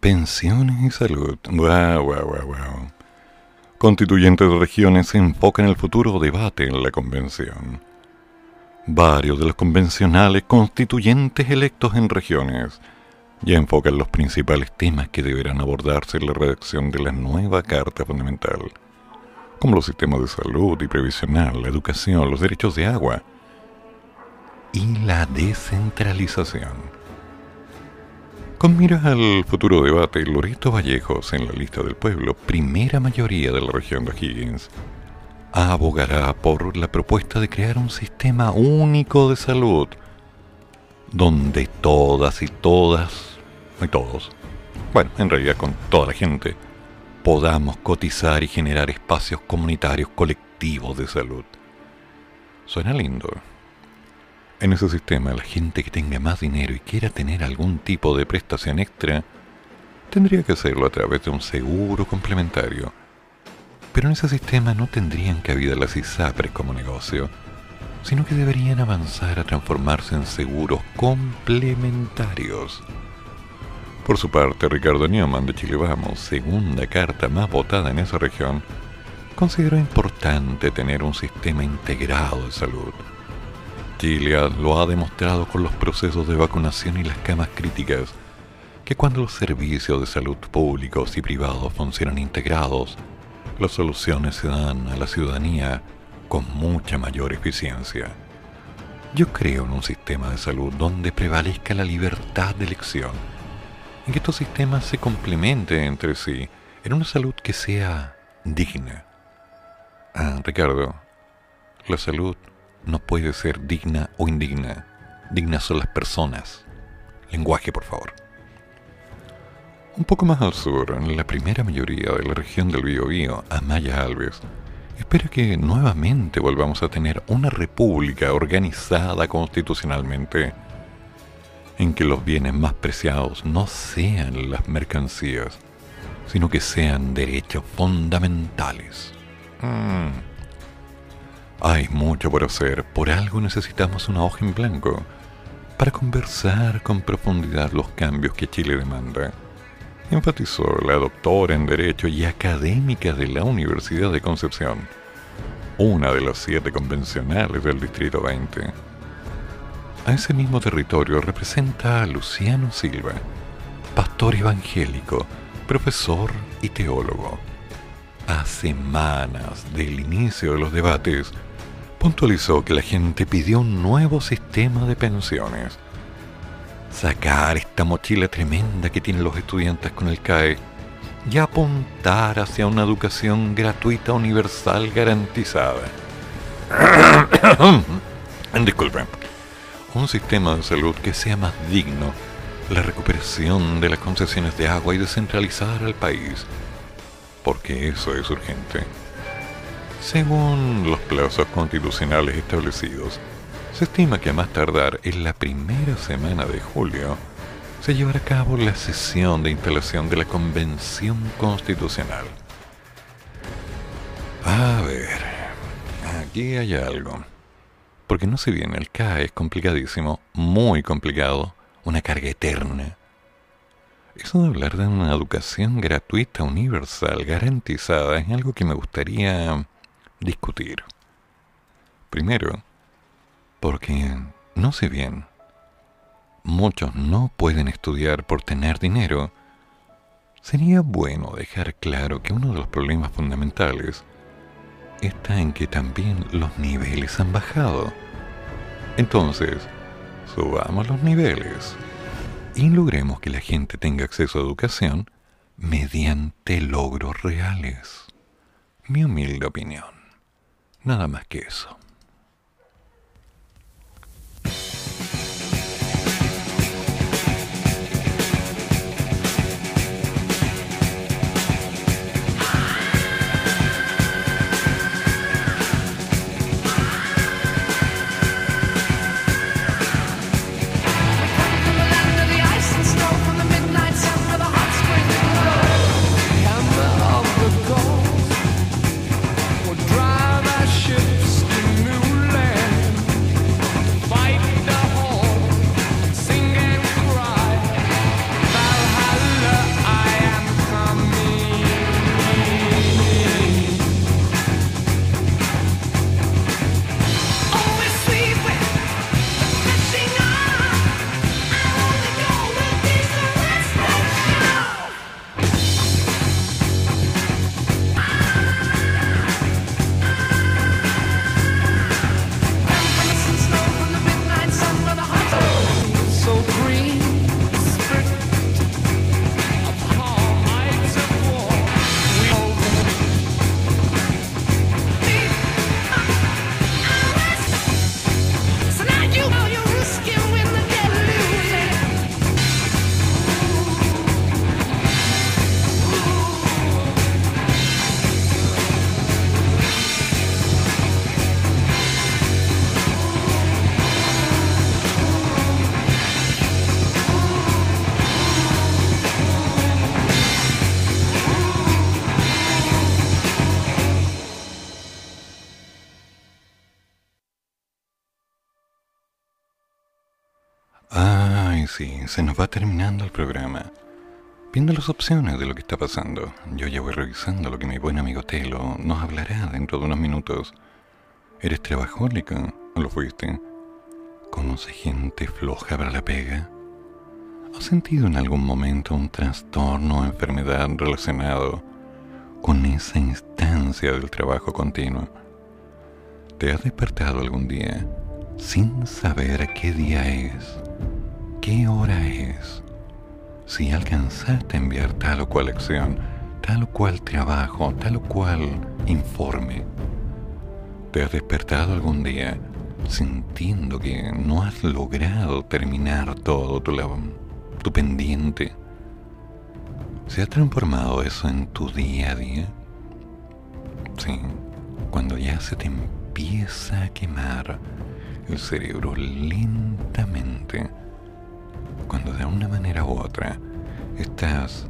Pensiones y salud. Wow, wow, wow, wow. Constituyentes de regiones enfocan el futuro debate en la convención. Varios de los convencionales constituyentes electos en regiones ya enfocan los principales temas que deberán abordarse en la redacción de la nueva Carta Fundamental, como los sistemas de salud y previsional, la educación, los derechos de agua y la descentralización. Con miras al futuro debate, Loreto Vallejos, en la lista del pueblo, primera mayoría de la región de Higgins, abogará por la propuesta de crear un sistema único de salud, donde todas y todas, y todos, bueno, en realidad con toda la gente, podamos cotizar y generar espacios comunitarios colectivos de salud. Suena lindo. En ese sistema, la gente que tenga más dinero y quiera tener algún tipo de prestación extra, tendría que hacerlo a través de un seguro complementario. Pero en ese sistema no tendrían cabida las ISAPRES como negocio, sino que deberían avanzar a transformarse en seguros complementarios. Por su parte, Ricardo Newman de Chile Vamos, segunda carta más votada en esa región, consideró importante tener un sistema integrado de salud. Chile lo ha demostrado con los procesos de vacunación y las camas críticas, que cuando los servicios de salud públicos y privados funcionan integrados, las soluciones se dan a la ciudadanía con mucha mayor eficiencia. Yo creo en un sistema de salud donde prevalezca la libertad de elección, en que estos sistemas se complementen entre sí, en una salud que sea digna. Ah, Ricardo, la salud no puede ser digna o indigna. Dignas son las personas. Lenguaje, por favor. Un poco más al sur, en la primera mayoría de la región del Biobío, Amaya Alves, espera que nuevamente volvamos a tener una república organizada constitucionalmente, en que los bienes más preciados no sean las mercancías, sino que sean derechos fundamentales. Mm. Hay mucho por hacer, por algo necesitamos una hoja en blanco para conversar con profundidad los cambios que Chile demanda. Enfatizó la doctora en Derecho y académica de la Universidad de Concepción, una de las siete convencionales del Distrito 20. A ese mismo territorio representa a Luciano Silva, pastor evangélico, profesor y teólogo. A semanas del inicio de los debates, puntualizó que la gente pidió un nuevo sistema de pensiones. Sacar esta mochila tremenda que tienen los estudiantes con el CAE y apuntar hacia una educación gratuita, universal, garantizada. (coughs) Disculpen. Un sistema de salud que sea más digno la recuperación de las concesiones de agua y descentralizar al país, porque eso es urgente. Según los plazos constitucionales establecidos, se estima que a más tardar en la primera semana de julio se llevará a cabo la sesión de instalación de la Convención Constitucional. A ver, aquí hay algo. Porque no se viene, el CAE es complicadísimo, muy complicado, una carga eterna. Eso de hablar de una educación gratuita, universal, garantizada, es algo que me gustaría discutir. Primero, porque no sé bien, muchos no pueden estudiar por tener dinero. Sería bueno dejar claro que uno de los problemas fundamentales está en que también los niveles han bajado. Entonces, subamos los niveles y logremos que la gente tenga acceso a educación mediante logros reales. Mi humilde opinión. Nada más que eso. Se nos va terminando el programa. Viendo las opciones de lo que está pasando, yo ya voy revisando lo que mi buen amigo Telo nos hablará dentro de unos minutos. ¿Eres trabajólica o lo fuiste? ¿Conoce gente floja para la pega? ¿Has sentido en algún momento un trastorno o enfermedad relacionado con esa instancia del trabajo continuo? ¿Te has despertado algún día sin saber qué día es? Qué hora es. Si alcanzaste a enviar tal o cual acción, tal o cual trabajo, tal o cual informe, te has despertado algún día sintiendo que no has logrado terminar todo tu, tu pendiente. ¿Se ha transformado eso en tu día a día? Sí, cuando ya se te empieza a quemar el cerebro lentamente cuando de una manera u otra estás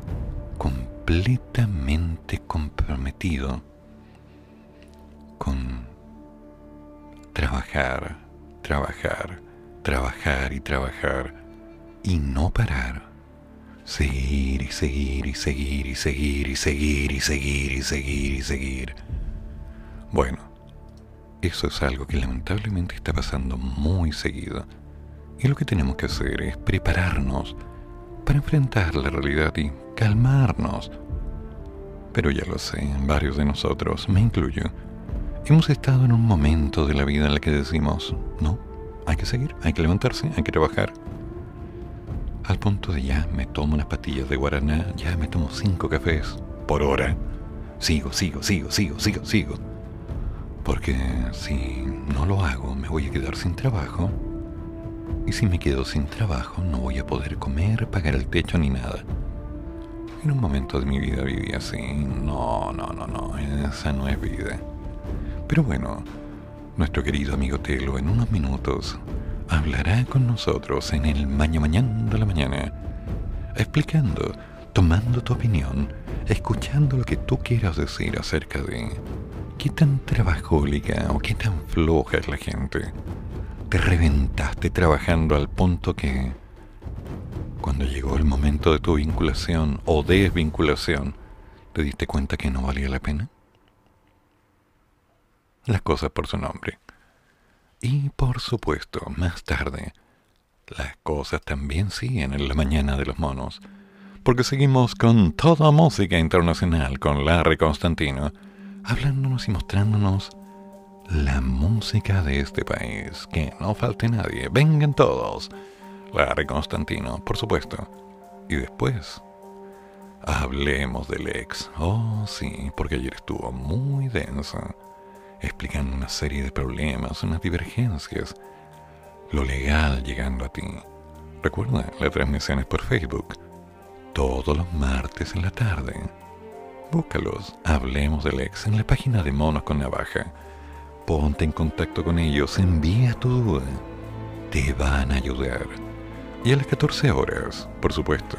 completamente comprometido con trabajar, trabajar, trabajar y trabajar y no parar. Seguir y seguir y seguir y seguir y seguir y seguir y seguir y seguir. Bueno, eso es algo que lamentablemente está pasando muy seguido y lo que tenemos que hacer es prepararnos para enfrentar la realidad y calmarnos. Pero ya lo sé, varios de nosotros, me incluyo, hemos estado en un momento de la vida en el que decimos, no, hay que seguir, hay que levantarse, hay que trabajar. Al punto de ya me tomo unas pastillas de guaraná, ya me tomo cinco cafés por hora. Sigo, sigo, sigo, sigo, sigo, sigo. Porque si no lo hago me voy a quedar sin trabajo Y si me quedo sin trabajo, no voy a poder comer, pagar el techo ni nada. En un momento de mi vida viví así. No, no, no, no. Esa no es vida. Pero bueno, nuestro querido amigo Telo en unos minutos hablará con nosotros en el Maña Mañana de la Mañana, explicando, tomando tu opinión, escuchando lo que tú quieras decir acerca de qué tan trabajólica o qué tan floja es la gente. Te reventaste trabajando al punto que cuando llegó el momento de tu vinculación o desvinculación, ¿te diste cuenta que no valía la pena? Las cosas por su nombre. Y por supuesto, más tarde, las cosas también siguen en la mañana de los monos, porque seguimos con toda música internacional con Larry Constantino, hablándonos y mostrándonos la música de este país. Que no falte nadie, vengan todos. Larry Constantino, por supuesto. Y después, hablemos del ex. Oh, sí, porque ayer estuvo muy densa explicando una serie de problemas, unas divergencias, lo legal llegando a ti. Recuerda, la transmisión es por Facebook, todos los martes en la tarde. Búscalos, hablemos del ex en la página de Monos con Navaja. Ponte en contacto con ellos, envía tu duda. Te van a ayudar. Y a las 14 horas, por supuesto,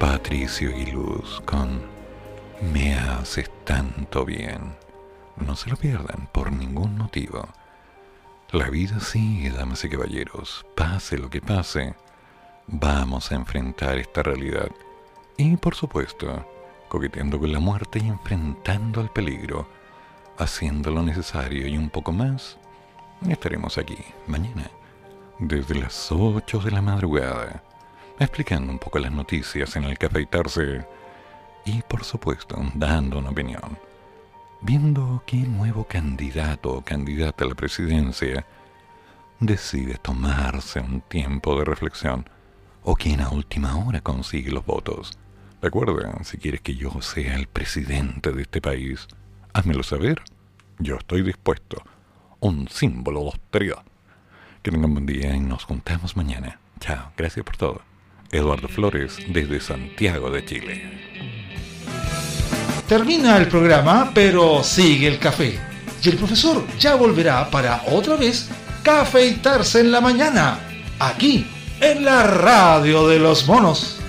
Patricio y Luz con Me haces tanto bien. No se lo pierdan por ningún motivo. La vida sigue, damas y caballeros. Pase lo que pase, vamos a enfrentar esta realidad. Y por supuesto, coqueteando con la muerte y enfrentando al peligro, haciendo lo necesario y un poco más, estaremos aquí mañana, desde las 8 de la madrugada, explicando un poco las noticias en el que afeitarse y por supuesto dando una opinión viendo qué nuevo candidato o candidata a la presidencia decide tomarse un tiempo de reflexión o quien a última hora consigue los votos. Recuerda, si quieres que yo sea el presidente de este país, házmelo saber. Yo estoy dispuesto. Un símbolo de austeridad. Que tengan buen día y nos juntamos mañana. Chao, gracias por todo. Eduardo Flores desde Santiago de Chile. Termina el programa, pero sigue el café. Y el profesor ya volverá para otra vez cafeitarse en la mañana, aquí, en la radio de los monos.